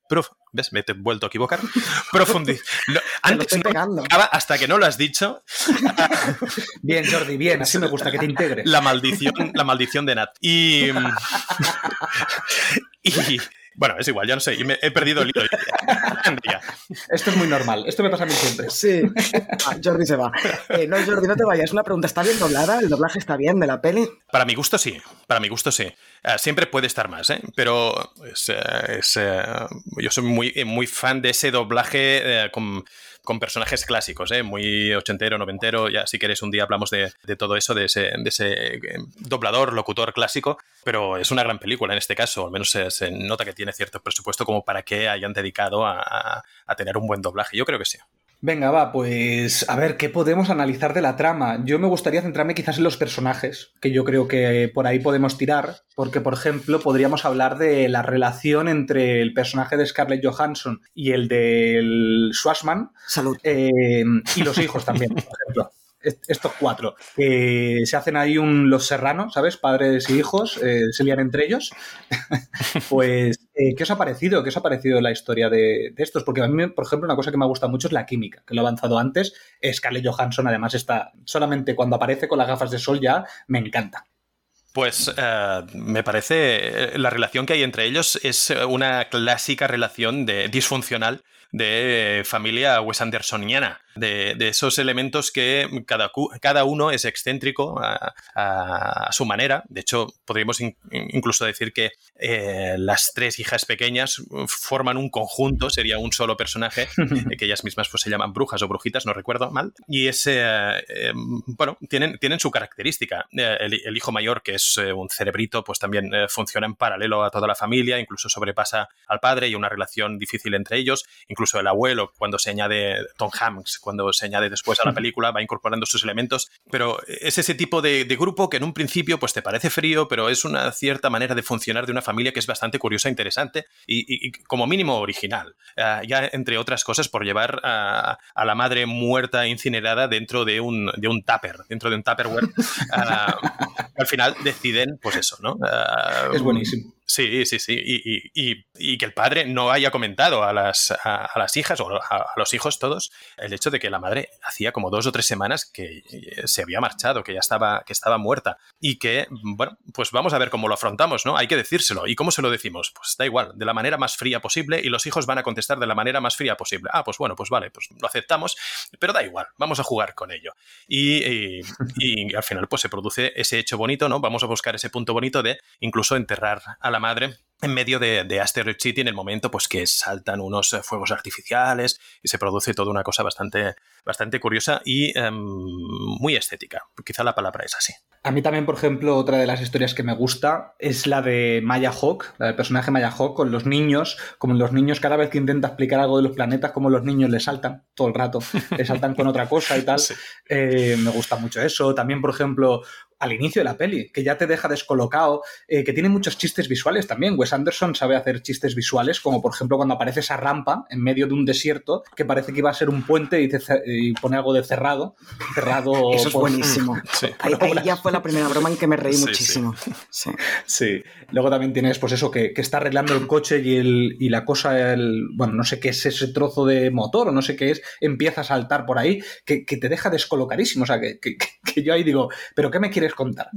aprofundir, ¿Ves? Me he vuelto a equivocar. Profundizar. (laughs) antes no hasta que no lo has dicho. (laughs) bien, Jordi, bien. Así me gusta que te integres. La maldición, la maldición de Nat. Y. (laughs) y bueno, es igual, ya no sé, me he perdido el hilo. Esto es muy normal, esto me pasa a mí siempre. Sí, ah, Jordi se va. Eh, no, Jordi, no te vayas. Una pregunta, ¿está bien doblada? ¿El doblaje está bien de la peli? Para mi gusto sí, para mi gusto sí. Eh, siempre puede estar más, ¿eh? pero eh, yo soy muy, muy fan de ese doblaje con con personajes clásicos, ¿eh? muy ochentero, noventero. Ya si quieres un día hablamos de, todo eso, de ese, de ese, eh, doblador, locutor clásico. Pero es una gran película en este caso, al menos se, nota que tiene cierto presupuesto como para que hayan dedicado a tener un buen doblaje. Yo creo que sí. Venga, va, pues a ver, ¿qué podemos analizar de la trama? Yo me gustaría centrarme quizás en los personajes, que yo creo que por ahí podemos tirar, porque por ejemplo podríamos hablar de la relación entre el personaje de Scarlett Johansson y el del Schwarzman. Salud. Eh, y los hijos también, por ejemplo estos cuatro, que se hacen ahí un Los Serranos, ¿sabes? Padres y hijos, eh, se lían entre ellos. (laughs) pues, eh, ¿qué os ha parecido? ¿Qué os ha parecido la historia de, estos? Porque a mí, por ejemplo, una cosa que me gusta mucho es la química, que lo he avanzado antes. Scarlett Johansson, además, está solamente cuando aparece con las gafas de sol ya me encanta. Pues eh, me parece la relación que hay entre ellos es una clásica relación de disfuncional de familia Wes Andersoniana de, esos elementos que cada, cada uno es excéntrico a, su manera. De hecho, podríamos incluso decir que eh, las tres hijas pequeñas forman un conjunto, sería un solo personaje, (laughs) que ellas mismas pues, se llaman brujas o brujitas, no recuerdo mal. Y ese, eh, bueno, tienen, tienen su característica. Eh, el, hijo mayor, que es un cerebrito, pues también funciona en paralelo a toda la familia, incluso sobrepasa al padre y una relación difícil entre ellos. Incluso el abuelo, cuando se añade Tom Hanks, cuando se añade después a la película, va incorporando sus elementos, pero es ese tipo de, grupo que en un principio pues te parece frío, pero es una cierta manera de funcionar de una familia que es bastante curiosa, interesante y, como mínimo original. Ah, ya entre otras cosas por llevar a, la madre muerta incinerada dentro de un, de un tupper, dentro de un tupperware. (laughs) Ah, al final deciden, pues eso, ¿no? Ah, es buenísimo Sí, sí, sí. Y, que el padre no haya comentado a las, a, las hijas o a, los hijos todos el hecho de que la madre hacía como dos o tres semanas que eh, se había marchado, que ya estaba, que estaba muerta. Y que, bueno, pues vamos a ver cómo lo afrontamos, ¿no? Hay que decírselo. ¿Y cómo se lo decimos? Pues da igual, de la manera más fría posible y los hijos van a contestar de la manera más fría posible. Ah, pues bueno, pues vale, pues lo aceptamos, pero da igual, vamos a jugar con ello. Y, (laughs) y al final, pues se produce ese hecho bonito, ¿no? Vamos a buscar ese punto bonito de incluso enterrar a la madre en medio de, de, Asteroid City en el momento pues que saltan unos eh, fuegos artificiales y se produce toda una cosa bastante, bastante curiosa y em, muy estética. Quizá la palabra es así. A mí también, por ejemplo, otra de las historias que me gusta es la de Maya Hawk, la del personaje Maya Hawk con los niños, como los niños cada vez que intenta explicar algo de los planetas, como los niños le saltan todo el rato, le saltan con otra cosa y tal. (laughs) Eh, me gusta mucho eso. También, por ejemplo, al inicio de la peli, que ya te deja descolocado, eh, que tiene muchos chistes visuales también. Wes Anderson sabe hacer chistes visuales, como por ejemplo cuando aparece esa rampa en medio de un desierto que parece que iba a ser un puente y, pone algo de cerrado. cerrado (laughs) Eso es buenísimo. (laughs) Ahí, ya fue la primera broma en que me reí muchísimo. Sí. Luego también tienes, pues eso, que, está arreglando el coche y, el, y la cosa, el, bueno, no sé qué es ese trozo de motor o no sé qué es, empieza a saltar por ahí, que, te deja descolocadísimo. O sea, que, que yo ahí digo, ¿pero qué me quieres contar?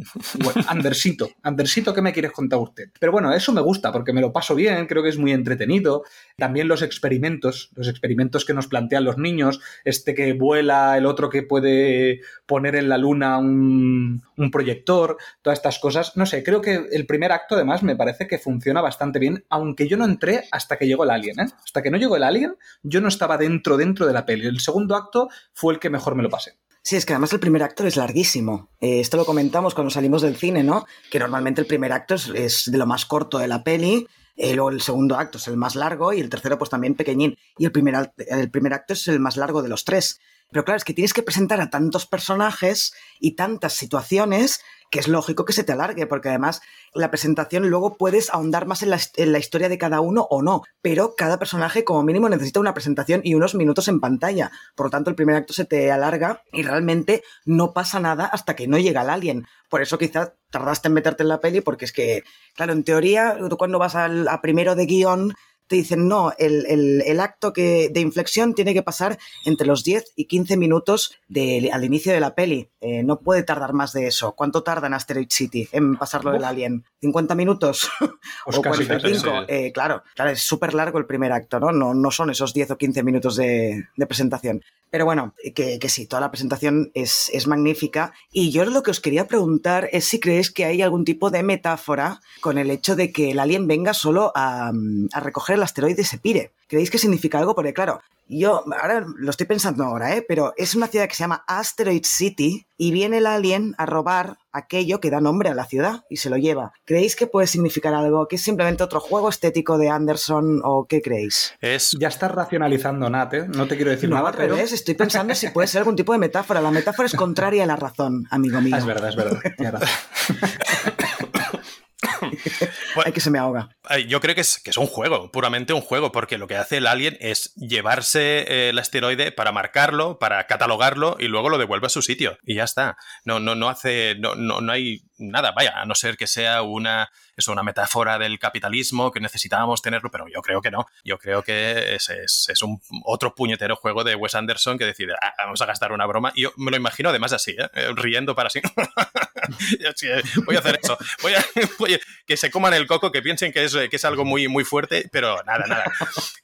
Bueno, Andersito, Andersito, ¿qué me quieres contar usted? Pero bueno, eso me gusta porque me lo paso bien, creo que es muy entretenido. También los experimentos, los experimentos que nos plantean los niños, este que vuela, el otro que puede poner en la luna un, proyector, todas estas cosas. No sé, creo que el primer acto además me parece que funciona bastante bien, aunque yo no entré hasta que llegó el alien. ¿eh? Hasta que no llegó el alien, yo no estaba dentro, dentro de la peli. El segundo acto fue el que mejor me lo pasé. Sí, es que además el primer acto es larguísimo. Eh, esto lo comentamos cuando salimos del cine, ¿no? Que normalmente el primer acto es, de lo más corto de la peli, eh, luego el segundo acto es el más largo y el tercero pues también pequeñín. Y el primer, el primer acto es el más largo de los tres. Pero claro, es que tienes que presentar a tantos personajes y tantas situaciones que es lógico que se te alargue, porque además la presentación luego puedes ahondar más en la, historia de cada uno o no, pero cada personaje como mínimo necesita una presentación y unos minutos en pantalla. Por lo tanto, el primer acto se te alarga y realmente no pasa nada hasta que no llega el alien. Por eso quizás tardaste en meterte en la peli, porque es que, claro, en teoría, tú cuando vas al, a primero de guion, te dicen, no, el, acto que, de inflexión tiene que pasar entre los 10 y 15 minutos al inicio de la peli. Eh, no puede tardar más de eso. ¿Cuánto tarda en Asteroid City en pasarlo del alien? ¿50 minutos? Pues (laughs) ¿O 45? Eh, claro, claro, es súper largo el primer acto, ¿no? ¿no? No son esos 10 o 15 minutos de, presentación. Pero bueno, que, sí, toda la presentación es, es, magnífica. Y yo lo que os quería preguntar es si creéis que hay algún tipo de metáfora con el hecho de que el alien venga solo a, a recoger el asteroide se pire. ¿Creéis que significa algo? Porque claro, yo ahora lo estoy pensando ahora, ¿eh? pero es una ciudad que se llama Asteroid City y viene el alien a robar aquello que da nombre a la ciudad y se lo lleva. ¿Creéis que puede significar algo? ¿Que es simplemente otro juego estético de Anderson o qué creéis? Es... Ya estás racionalizando, Nat, ¿eh? No te quiero decir nada, pero... estoy pensando si puede ser algún tipo de metáfora. La metáfora es contraria a la razón, amigo mío. es verdad, es verdad. (laughs) Hay que se me ahoga. Yo creo que es, que es un juego, puramente un juego, porque lo que hace el alien es llevarse eh, el asteroide para marcarlo, para catalogarlo y luego lo devuelve a su sitio. Y ya está. No, no, no hace. No, no, no hay nada, vaya, a no ser que sea una, es una metáfora del capitalismo, que necesitábamos tenerlo, pero yo creo que no. Yo creo que es, es, un otro puñetero juego de Wes Anderson que decide, ah, vamos a gastar una broma. Y yo me lo imagino además así, ¿eh? eh riendo para sí. (laughs) Eh, voy a hacer eso. (laughs) Voy a, que se coman el coco, que piensen que es, que es algo muy, muy fuerte, pero nada, nada.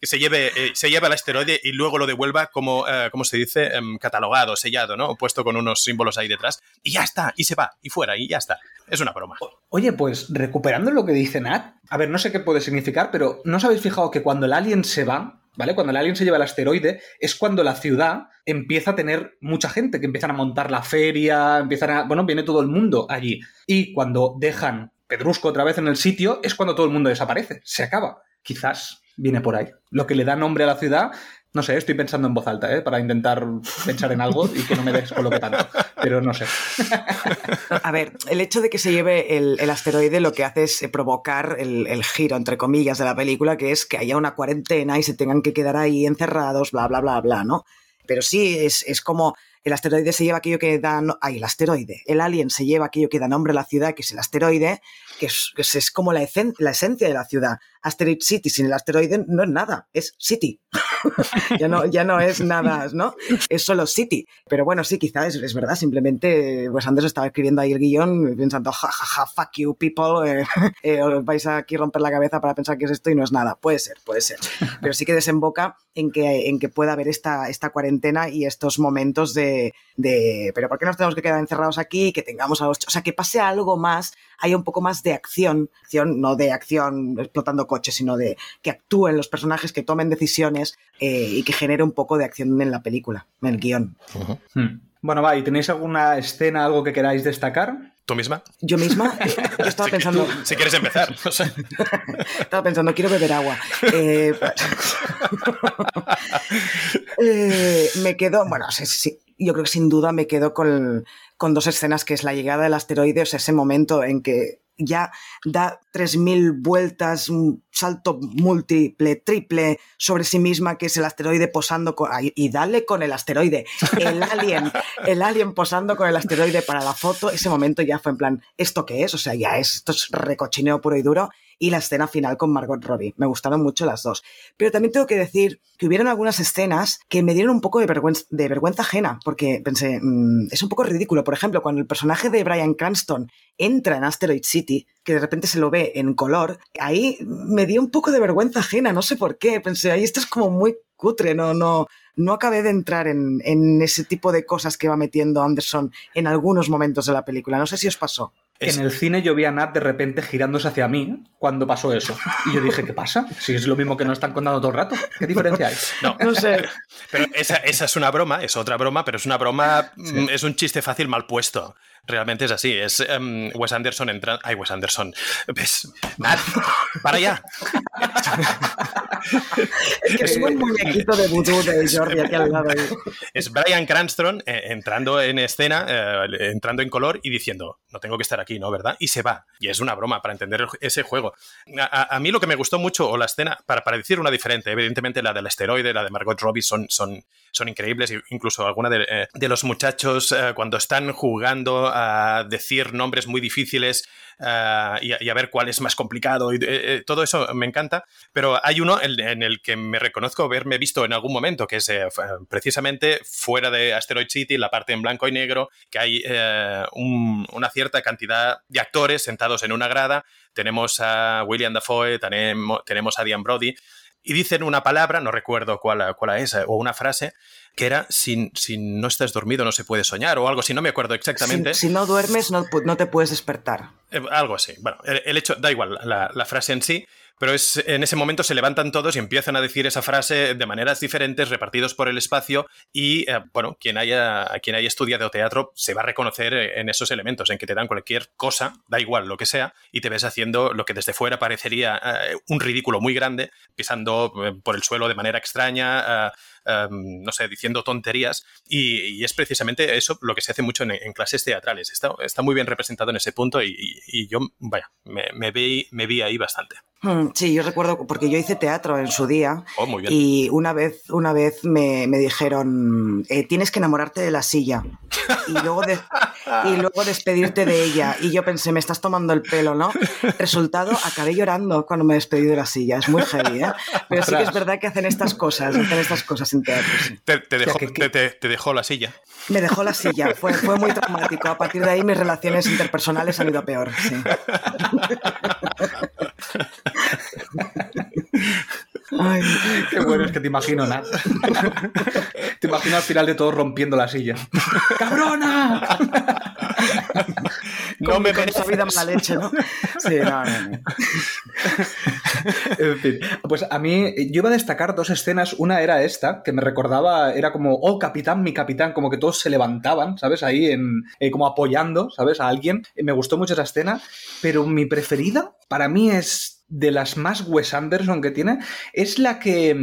Que se lleve, se lleve el asteroide y luego lo devuelva como, como se dice, em, catalogado, sellado, ¿no? Puesto con unos símbolos ahí detrás. Y ya está, y se va, y fuera, y ya está. Es una broma. Oye, pues recuperando lo que dice Nat, a ver, no sé qué puede significar, pero ¿no os habéis fijado que cuando el alien se va, ¿vale? Cuando el alien se lleva el asteroide, es cuando la ciudad empieza a tener mucha gente, que empiezan a montar la feria, empiezan a. Bueno, viene todo el mundo allí. Y cuando dejan Pedrusco otra vez en el sitio, es cuando todo el mundo desaparece. Se acaba. Quizás viene por ahí. Lo que le da nombre a la ciudad no sé, estoy pensando en voz alta, ¿eh? Para intentar (laughs) pensar en algo y que no me descoloque tanto. Pero no sé. A ver, el hecho de que se lleve el, asteroide lo que hace es provocar el, giro, entre comillas, de la película, que es que haya una cuarentena y se tengan que quedar ahí encerrados, bla, bla, bla, bla, ¿no? Pero sí, es, es como el asteroide se lleva aquello que da... No, el asteroide. El alien se lleva aquello que da nombre a la ciudad, que es el asteroide, que es, es como la, la esencia de la ciudad. Asteroid City sin el asteroide no es nada, es City. (laughs) ya, no, ya no es nada, ¿no? Es solo City. Pero bueno, sí, quizás es, verdad, simplemente pues antes estaba escribiendo ahí el guion pensando, jajaja, fuck you people, eh, (laughs) eh, os vais a romper la cabeza para pensar que es esto y no es nada. Puede ser, puede ser. Pero sí que desemboca en que, en que pueda haber esta, esta cuarentena y estos momentos de, de, pero ¿por qué nos tenemos que quedar encerrados aquí? Que tengamos a los... O sea, que pase algo más, haya un poco más de acción, acción no de acción explotando coches, sino de que actúen los personajes, que tomen decisiones eh, y que genere un poco de acción en la película, en el guion. Hmm. Bueno, va, ¿y tenéis alguna escena, algo que queráis destacar? ¿Tú misma? Yo misma. (laughs) Yo estaba pensando. si quieres empezar. (laughs) estaba pensando, quiero beber agua. Eh, (laughs) eh, me quedo. Bueno, sí, yo creo que sin duda me quedo con, con dos escenas, que es la llegada del asteroide, o sea, ese momento en que ya da 3.000 vueltas, un salto múltiple, triple sobre sí misma, que es el asteroide posando con, y dale con el asteroide, el (laughs) alien, el alien posando con el asteroide para la foto, ese momento ya fue en plan, ¿esto qué es? O sea, ya es, esto es recochineo puro y duro y la escena final con Margot Robbie. Me gustaron mucho las dos. Pero también tengo que decir que hubieron algunas escenas que me dieron un poco de vergüenza, de vergüenza ajena, porque pensé, mm, es un poco ridículo. Por ejemplo, cuando el personaje de Brian Cranston entra en Asteroid City, que de repente se lo ve en color, ahí me dio un poco de vergüenza ajena, no sé por qué. Pensé, ahí esto es como muy cutre, no, no, no acabé de entrar en, en, ese tipo de cosas que va metiendo Anderson en algunos momentos de la película. No sé si os pasó. En el cine yo vi a Nat de repente girándose hacia mí cuando pasó eso. Y yo dije, ¿qué pasa? Si es lo mismo que nos están contando todo el rato. ¿Qué diferencia hay? No, no sé. Pero esa, esa, es una broma, es otra broma, pero es una broma, mm, es un chiste fácil mal puesto. Realmente es así. Es um, Wes Anderson entrando. Ay, Wes Anderson. ¿Ves? Nat, para allá. es que es un muñequito de vudú de Jordi aquí al lado. Es Brian Cranston eh, entrando en escena, eh, entrando en color y diciendo, no tengo que estar aquí, ¿no? ¿Verdad? Y se va. Y es una broma para entender ese juego. A, a mí lo que me gustó mucho, o la escena, para, para, decir una diferente, evidentemente la del asteroide, la de Margot Robbie son, son, son increíbles. Incluso alguna de, eh, de los muchachos cuando están jugando a decir nombres muy difíciles uh, y, a ver cuál es más complicado. Y, eh, todo eso me encanta. Pero hay uno en, el que me reconozco haberme visto en algún momento, que es eh, precisamente fuera de Asteroid City, la parte en blanco y negro, que hay eh, un, una cierta cantidad de actores sentados en una grada. Tenemos a William Dafoe, tenemos, tenemos a Diane Brody y dicen una palabra, no recuerdo cuál, cuál es, o una frase, que era si, si, no estás dormido no se puede soñar o algo así, no me acuerdo exactamente. Si, si no duermes no, no, te puedes despertar. Eh, algo así. Bueno, el, el, hecho, da igual la, la frase en sí, pero es, en ese momento se levantan todos y empiezan a decir esa frase de maneras diferentes, repartidos por el espacio, y eh, bueno, quien haya, quien haya estudiado teatro se va a reconocer en esos elementos, en que te dan cualquier cosa, da igual lo que sea, y te ves haciendo lo que desde fuera parecería eh, un ridículo muy grande, pisando eh, por el suelo de manera extraña. Um, no sé, diciendo tonterías. Y, y, es precisamente eso lo que se hace mucho en, en clases teatrales. Está, está, muy bien representado en ese punto y, y, y yo, vaya, me, me, vi, me vi ahí bastante. Hmm, sí, yo recuerdo, porque yo hice teatro en su día oh, muy bien. y una vez, una vez me, me dijeron, eh, tienes que enamorarte de la silla y luego, de, y luego despedirte de ella. Y yo pensé, me estás tomando el pelo, ¿no? Resultado, acabé llorando cuando me despedí de la silla. Es muy heavy, ¿eh? Pero sí que es verdad que hacen estas cosas, hacen estas cosas en teatro. Sí. Te, te, dejó, o sea, que, que... Te, te, dejó, la silla. Me dejó la silla, fue, fue muy traumático. A partir de ahí mis relaciones interpersonales han ido a peor. Sí. (laughs) Ay, qué bueno es que te imagino, Nat. (laughs) te imagino al final de todo rompiendo la silla. ¡Cabrona! (laughs) no me esa vida mala leche, ¿no? (laughs) Sí, no, no, no. en fin, pues a mí yo iba a destacar dos escenas. Una era esta, que me recordaba, era como, oh, capitán, mi capitán, como que todos se levantaban, ¿sabes? Ahí en, eh, como apoyando, ¿sabes? A alguien. Me gustó mucho esa escena, pero mi preferida para mí es de las más Wes Anderson que tiene es la que,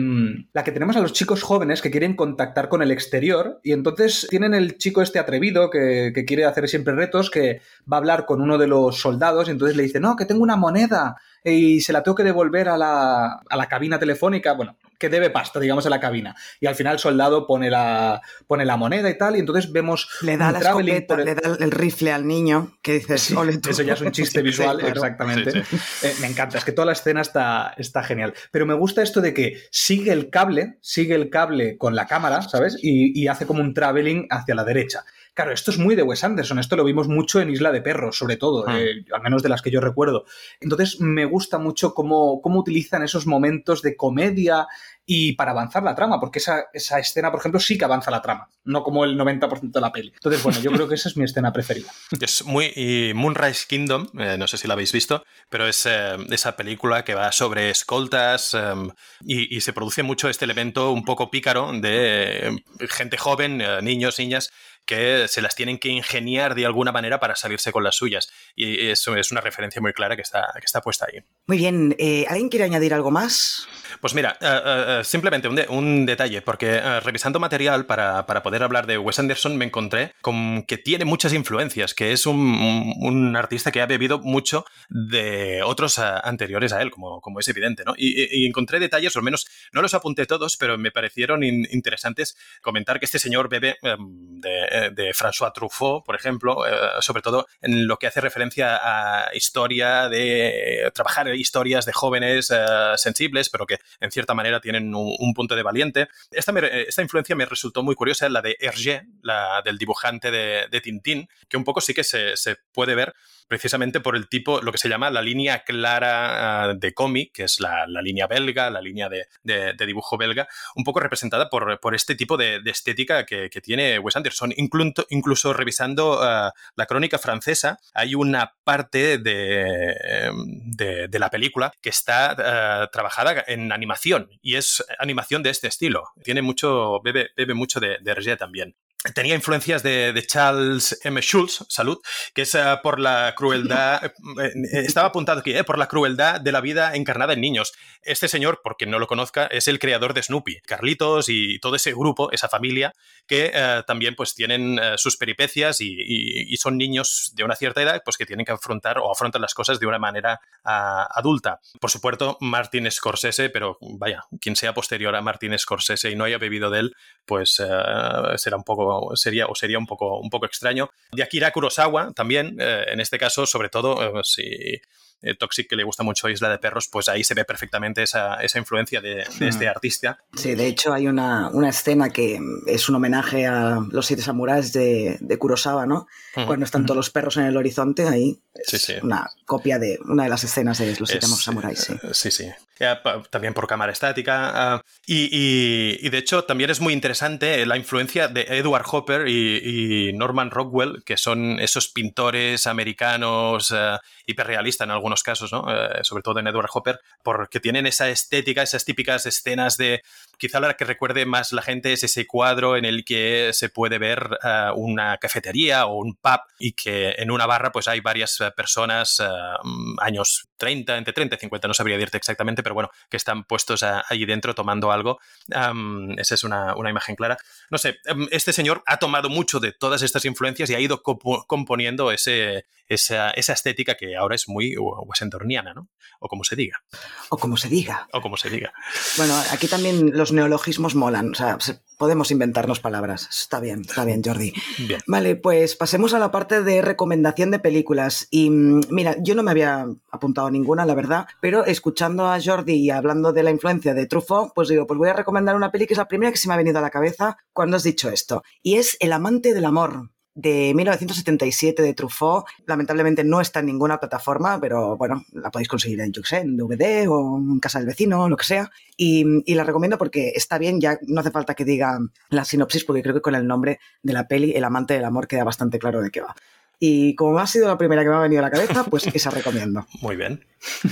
la que tenemos a los chicos jóvenes que quieren contactar con el exterior y entonces tienen el chico este atrevido que, que, quiere hacer siempre retos que va a hablar con uno de los soldados y entonces le dice, no, que tengo una moneda y se la tengo que devolver a la, a la cabina telefónica. Bueno, que debe pasta, digamos, en la cabina. Y al final el soldado pone la, pone la moneda y tal, y entonces vemos le da la escopeta, le da el rifle al niño, que dices, Eso ya es un chiste (laughs) visual, exactamente. Eh, me encanta, es que toda la escena está, está genial. Pero me gusta esto de que sigue el cable, sigue el cable con la cámara, ¿sabes? Y, y hace como un traveling hacia la derecha. Claro, esto es muy de Wes Anderson, esto lo vimos mucho en Isla de Perros, sobre todo, ah. eh, al menos de las que yo recuerdo. Entonces me gusta mucho cómo, cómo utilizan esos momentos de comedia y para avanzar la trama, porque esa, esa, escena, por ejemplo, sí que avanza la trama, no como el 90% de la peli. Entonces, bueno, yo creo que esa es mi escena preferida. (laughs) Es muy. Y Moonrise Kingdom, eh, no sé si la habéis visto, pero es eh, esa película que va sobre escoltas y, y, se produce mucho este elemento un poco pícaro de gente joven, niños, niñas, que se las tienen que ingeniar de alguna manera para salirse con las suyas. Y eso es una referencia muy clara que está, que está puesta ahí. Muy bien, eh, ¿alguien quiere añadir algo más? Pues mira, eh, eh, simplemente un, detalle, porque revisando material para, poder hablar de Wes Anderson me encontré con que tiene muchas influencias, que es un, artista que ha bebido mucho de otros anteriores a él, como, como es evidente, ¿no? Y, encontré detalles, o al menos no los apunté todos, pero me parecieron interesantes comentar que este señor bebe em, de de, François Truffaut, por ejemplo, sobre todo en lo que hace referencia a historia de trabajar historias de jóvenes eh, sensibles, pero que en cierta manera tienen un, punto de valiente. Esta, esta, influencia me resultó muy curiosa, la de Hergé, la del dibujante de, de Tintín, que un poco sí que se, se puede ver precisamente por el tipo, lo que se llama la línea clara ah, de cómic, que es la, línea belga, la línea de, dibujo belga, un poco representada por, este tipo de, estética que, tiene Wes Anderson. Incluso, incluso revisando ah, la crónica francesa, hay una parte de, de la película que está ah, trabajada en animación y es animación de este estilo. Tiene mucho, bebe, bebe mucho de, de también tenía influencias de, Charles M. Schulz, salud, que es eh, por la crueldad, (laughs) eh, eh, estaba apuntado aquí, por la crueldad de la vida encarnada en niños. Este señor, por quien no lo conozca, es el creador de Snoopy, Carlitos y todo ese grupo, esa familia, que también pues tienen sus peripecias y, son niños de una cierta edad, pues que tienen que afrontar o afrontan las cosas de una manera adulta. Por supuesto, Martin Scorsese, pero vaya, quien sea posterior a Martin Scorsese y no haya bebido de él, pues será un poco sería, o sería un poco, un poco extraño. De Akira Kurosawa también, eh, en este caso, sobre todo, eh, si eh, Toxic, que le gusta mucho Isla de Perros, pues ahí se ve perfectamente esa, influencia de, este hmm. artista. Sí, de hecho hay una, escena que es un homenaje a los siete samuráis de, de Kurosawa, ¿no? Hmm. Cuando están todos los perros en el horizonte, ahí es una copia de una de las escenas de los siete samuráis. Sí, eh, sí. sí. También por cámara estática. Ah, y, de hecho también es muy interesante la influencia de Edward Hopper y, Norman Rockwell, que son esos pintores americanos hiperrealistas en algunos casos, ¿no? Eh, sobre todo en Edward Hopper, porque tienen esa estética, esas típicas escenas de quizá la que recuerde más la gente es ese cuadro en el que se puede ver eh, una cafetería o un pub y que en una barra pues hay varias eh, personas, eh, años 30, entre 30 y 50, no sabría decirte exactamente, pero bueno, que están puestos allí dentro tomando algo. esa es una, imagen clara. No sé, em, este señor ha tomado mucho de todas estas influencias y ha ido componiendo ese, esa, estética que ahora es muy washingtoniana, ¿no? O como se diga. O como se diga. O como se diga. Bueno, aquí también los neologismos molan, o sea, podemos inventarnos palabras. Está bien, está bien, Jordi. Vale, pues pasemos a la parte de recomendación de películas. Y mm, mira, yo no me había apuntado ninguna, la verdad, pero escuchando a Jordi y hablando de la influencia de Truffaut, pues digo, pues voy a recomendar una peli que es la primera que se me ha venido a la cabeza cuando has dicho esto. Y es El amante del amor de 1977 de Truffaut. Lamentablemente no está en ninguna plataforma, pero bueno, la podéis conseguir en, en DVD o en casa del vecino, lo que sea. Y, la recomiendo porque está bien, ya no hace falta que diga la sinopsis, porque creo que con el nombre de la peli, El amante del amor, queda bastante claro de qué va. Y como ha sido la primera que me ha venido a la cabeza, pues esa recomiendo. Muy bien.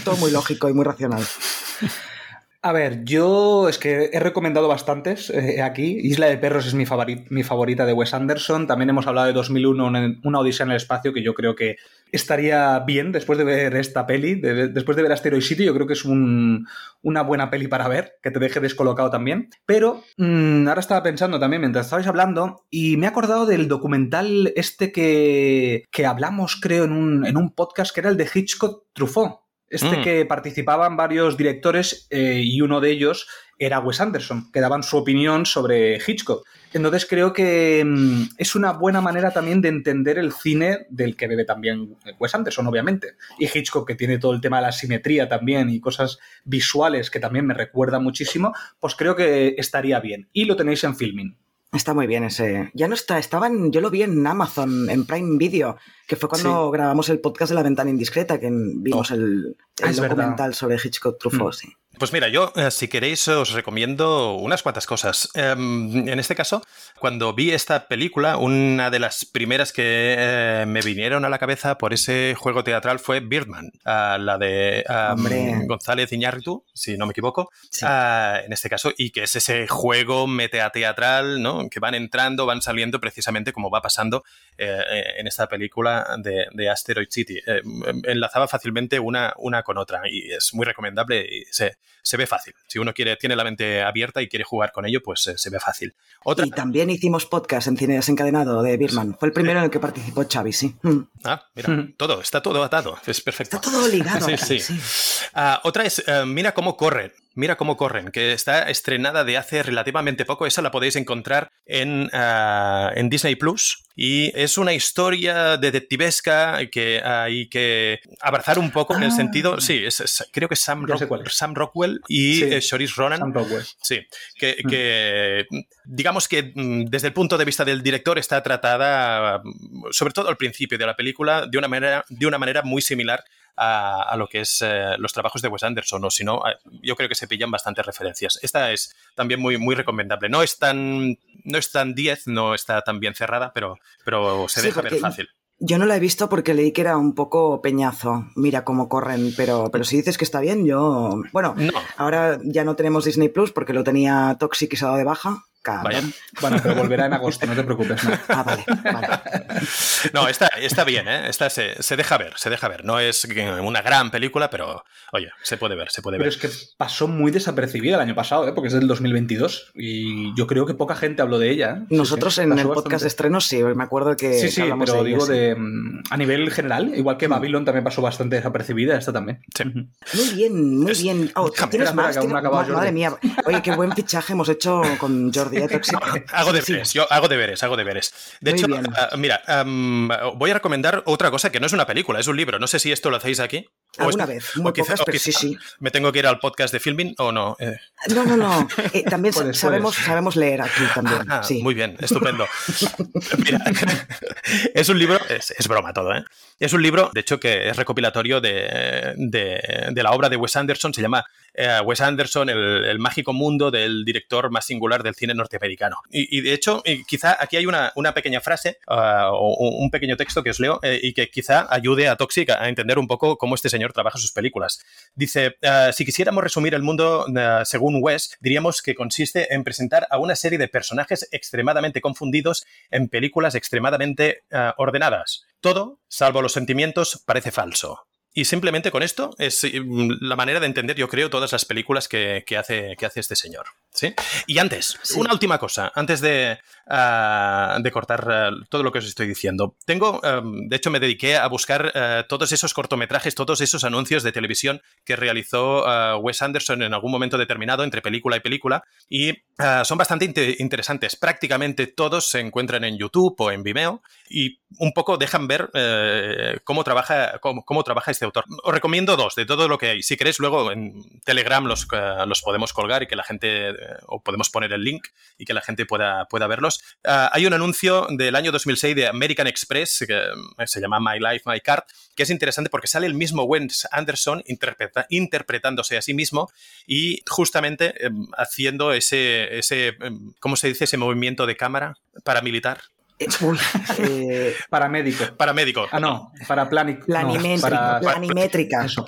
Todo muy lógico y muy racional. (laughs) A ver, yo es que he recomendado bastantes eh, aquí. Isla de Perros es mi, favorita de Wes Anderson. También hemos hablado de 2001, una, odisea en el espacio, que yo creo que estaría bien después de ver esta peli, después de ver Asteroid City. Yo creo que es una buena peli para ver, que te deje descolocado también. Pero mm, ahora estaba pensando también mientras estabais hablando y me he acordado del documental este que, que hablamos, creo, en un, en un podcast que era el de Hitchcock Truffaut. Este mm. que participaban varios directores eh, y uno de ellos era Wes Anderson, que daban su opinión sobre Hitchcock. Entonces creo que mm, es una buena manera también de entender el cine del que bebe también Wes Anderson, obviamente. Y Hitchcock, que tiene todo el tema de la simetría también y cosas visuales que también me recuerda muchísimo, pues creo que estaría bien. Y lo tenéis en filming. Está muy bien ese. Ya no está, estaban, yo lo vi en Amazon, en Prime Video, que fue cuando grabamos el podcast de La Ventana Indiscreta, que vimos oh. el, documental sobre Hitchcock Truffaut, mm. sí. Pues mira, yo, eh, si queréis, os recomiendo unas cuantas cosas. Em, en este caso, cuando vi esta película, una de las primeras que eh, me vinieron a la cabeza por ese juego teatral fue Birdman, la de González Iñárritu, si no me equivoco, en este caso, y que es ese juego metateatral, ¿no? Que van entrando, van saliendo precisamente como va pasando eh, en esta película de, Asteroid City. enlazaba fácilmente una, una con otra y es muy recomendable y se, se ve fácil. Si uno quiere, tiene la mente abierta y quiere jugar con ello, pues eh, se ve fácil. Otra... Y también hicimos podcast en Cine Desencadenado de Birman. Fue el primero en el que participó Xavi, sí. Mm. Ah, mira, mm. todo, está todo atado. Es perfecto. Está todo ligado. (laughs) sí, sí. Ah, otra es, eh, mira cómo corre. Mira cómo corren, que está estrenada de hace relativamente poco. Esa la podéis encontrar en, ah, en Disney Plus. Y es una historia detectivesca que hay que abrazar un poco en el ah. sentido. Sí, creo que es Sam, Sam Rockwell y sí, eh, Ronan. Sam Rockwell. Sí, que, mm. que, digamos que mm, desde el punto de vista del director está tratada, sobre todo al principio de la película, de una manera, de una manera muy similar a, lo que es eh, los trabajos de Wes Anderson, o si no, eh, yo creo que se pillan bastantes referencias. Esta es también muy, muy recomendable. No es tan, no es tan 10, no está tan bien cerrada, pero, pero se deja ver fácil. Yo no la he visto porque leí que era un poco peñazo. Mira cómo corren, pero, pero si dices que está bien, yo. Bueno, ahora ya no tenemos Disney Plus porque lo tenía Toxic y se ha dado de baja. Bueno, pero volverá en agosto, no te preocupes. No. Ah, vale, vale. (laughs) No, está, está bien, ¿eh? Esta se, deja ver, se deja ver. No es una gran película, pero oye, se puede ver, se puede ver. Pero es que pasó muy desapercibida el año pasado, ¿eh? porque es del 2022 y yo creo que poca gente habló de ella. ¿eh? Nosotros en el podcast de estrenos sí, me acuerdo que. Sí, sí, pero digo de, mm, a nivel general, igual que mm. Babylon también pasó bastante desapercibida, esta también. Sí. Muy bien, muy bien. Oh, ¿Tienes más? Madre mía. Oye, qué buen fichaje hemos hecho con (laughs) Jordi (laughs) hago deberes, yo hago deberes, hago deberes. De hecho, ah, mira, voy a recomendar otra cosa que no es una película, es un libro. No sé si esto lo hacéis aquí. Alguna vez, muy pocas, pero sí, sí. ¿Me tengo que ir al podcast de filming o no? Eh. No, no, no. Eh, también (laughs) sabemos, sabemos leer aquí también. Ah, sí. Muy bien, estupendo. (laughs) Mira, (laughs) es un libro, es, es, broma todo, ¿eh? Es un libro, de hecho, que es recopilatorio de, de, de la obra de Wes Anderson, se llama eh, Wes Anderson, el, mágico mundo del director más singular del cine norteamericano. Y, de hecho, quizá aquí hay una, pequeña frase uh, o un pequeño texto que os leo eh, y que quizá ayude a Toxic a, entender un poco cómo este señor trabaja sus películas. Dice, uh, si quisiéramos resumir el mundo uh, según Wes, diríamos que consiste en presentar a una serie de personajes extremadamente confundidos en películas extremadamente ordenadas. Todo, salvo los sentimientos, parece falso. Y simplemente con esto es mm, la manera de entender, yo creo, todas las películas que, hace, que hace este señor. ¿Sí? Y antes, una última cosa, antes de, ah, de cortar ah, todo lo que os estoy diciendo. Tengo, em, de hecho, me dediqué a buscar eh, todos esos cortometrajes, todos esos anuncios de televisión que realizó ah, Wes Anderson en algún momento determinado entre película y película. Y son bastante interesantes. Prácticamente todos se encuentran en YouTube o en Vimeo y un poco dejan ver eh, cómo, trabaja, cómo, cómo trabaja este autor. Os recomiendo dos de todo lo que hay. Si queréis, luego en Telegram los, los podemos colgar y que la gente, o podemos poner el link y que la gente pueda, pueda verlos. Ah, hay un anuncio del año 2006 de American Express que eh, se llama My Life, My Card, que es interesante porque sale el mismo Wes Anderson interpretándose a sí mismo y justamente haciendo ese, ese, ¿cómo se dice? Ese movimiento de cámara paramilitar. Uy, eh, (laughs) paramédico. Paramédico. Ah, no, para planimétrica.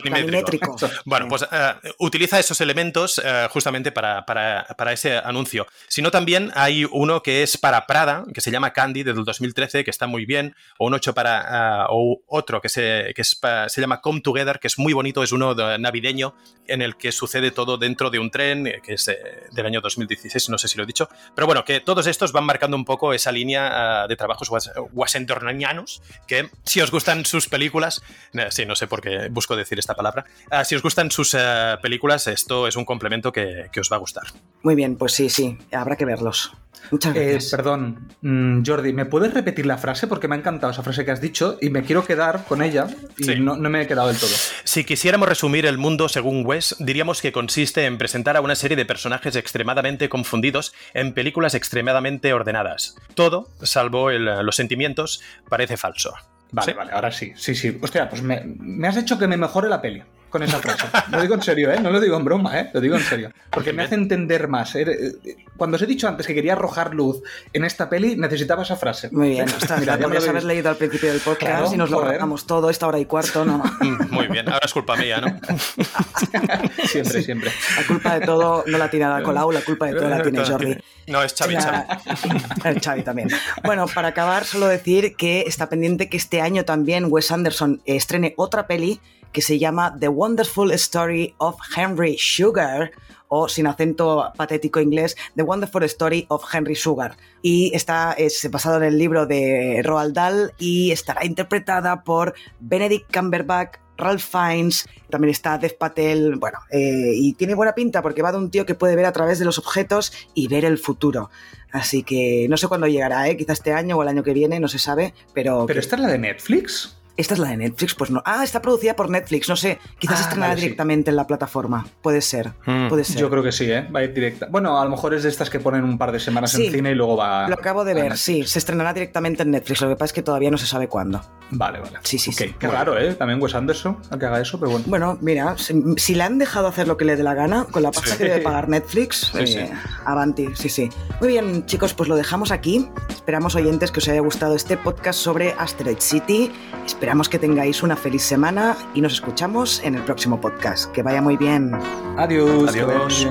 planimétrico. Bueno, pues eh, utiliza esos elementos eh, justamente para, para, ese anuncio. Sino también hay uno que es para Prada, que se llama Candy, del 2013, que está muy bien, o un 8 para. o otro que, se, que se llama Come Together, que es muy bonito, es uno navideño, en el que sucede todo dentro de un tren, que es del año 2016, no sé si lo he dicho. Pero bueno, que todos estos van marcando un poco esa línea de trabajos washingtonianos, que si os gustan sus películas, eh, sí, no sé por qué busco decir esta palabra, ah, si os gustan sus eh, películas, esto es un complemento que, que os va a gustar. Muy bien, pues sí, sí, habrá que verlos. Muchas Eh, gracias. perdón, mm, Jordi, ¿me puedes repetir la frase? Porque me ha encantado esa frase que has dicho y me quiero quedar con ella y Sí. no, no me he quedado del todo. Si quisiéramos resumir el mundo según Wes, diríamos que consiste en presentar a una serie de personajes extremadamente confundidos en películas extremadamente ordenadas. Todo, salvo el- los sentimientos, parece falso. Vale, ¿Sí? vale, ahora sí. Sí, sí. Hostia, pues me, me has hecho que me mejore la peli con esa frase. Lo digo en serio, ¿eh? No lo digo en broma, ¿eh? Lo digo en serio. Porque me hace entender más. Eh, eh, Cuando os he dicho antes que quería arrojar luz en esta peli, necesitaba esa frase. Muy bien, ostras, Mira, la ya me lo podrías haber habéis- leído al principio del podcast Claro, y nos lo ahorramos todo, esta hora y cuarto, ¿no? Mm, Muy bien, ahora es culpa mía, ¿no? (laughs) Siempre, siempre. La culpa de todo no la tiene Ada Colau, la culpa de todo la tiene Jordi. No, es Xavi, Xavi. (laughs) La- El Xavi también. Bueno, para acabar, solo decir que está pendiente que este año también Wes Anderson estrene otra peli que se llama The Wonderful Story of Henry Sugar, o sin acento patético inglés, The Wonderful Story of Henry Sugar. Y está es basado en el libro de Roald Dahl y estará interpretada por Benedict Cumberbatch, Ralph Fiennes, también está Dev Patel, bueno, eh, y tiene buena pinta porque va de un tío que puede ver a través de los objetos y ver el futuro. Así que no sé cuándo llegará, ¿eh? quizá este año o el año que viene, no se sabe, pero... ¿Pero que- esta es la de Netflix? ¿Esta es la de Netflix? Pues no. Ah, está producida por Netflix, no sé. Quizás Ah, sí. directamente en la plataforma. Puede ser, Mm. puede ser. Yo creo que sí, ¿eh? Va a ir directa. Bueno, a lo mejor es de estas que ponen un par de semanas Sí. en cine y luego va. Lo acabo de ver, sí. Se estrenará directamente en Netflix. Lo que pasa es que todavía no se sabe cuándo. Vale, vale. Sí, sí, sí. Qué raro, ¿eh? También Wes Anderson a que haga eso, pero bueno. Bueno, mira, si, si le han dejado hacer lo que le dé la gana, con la pasta que debe pagar Netflix, eh, avanti, sí, sí. Muy bien, chicos, pues lo dejamos aquí. Esperamos, oyentes, que os haya gustado este podcast sobre Asteroid City. Esperamos que tengáis una feliz semana y nos escuchamos en el próximo podcast. Que vaya muy bien. Adiós. Adiós.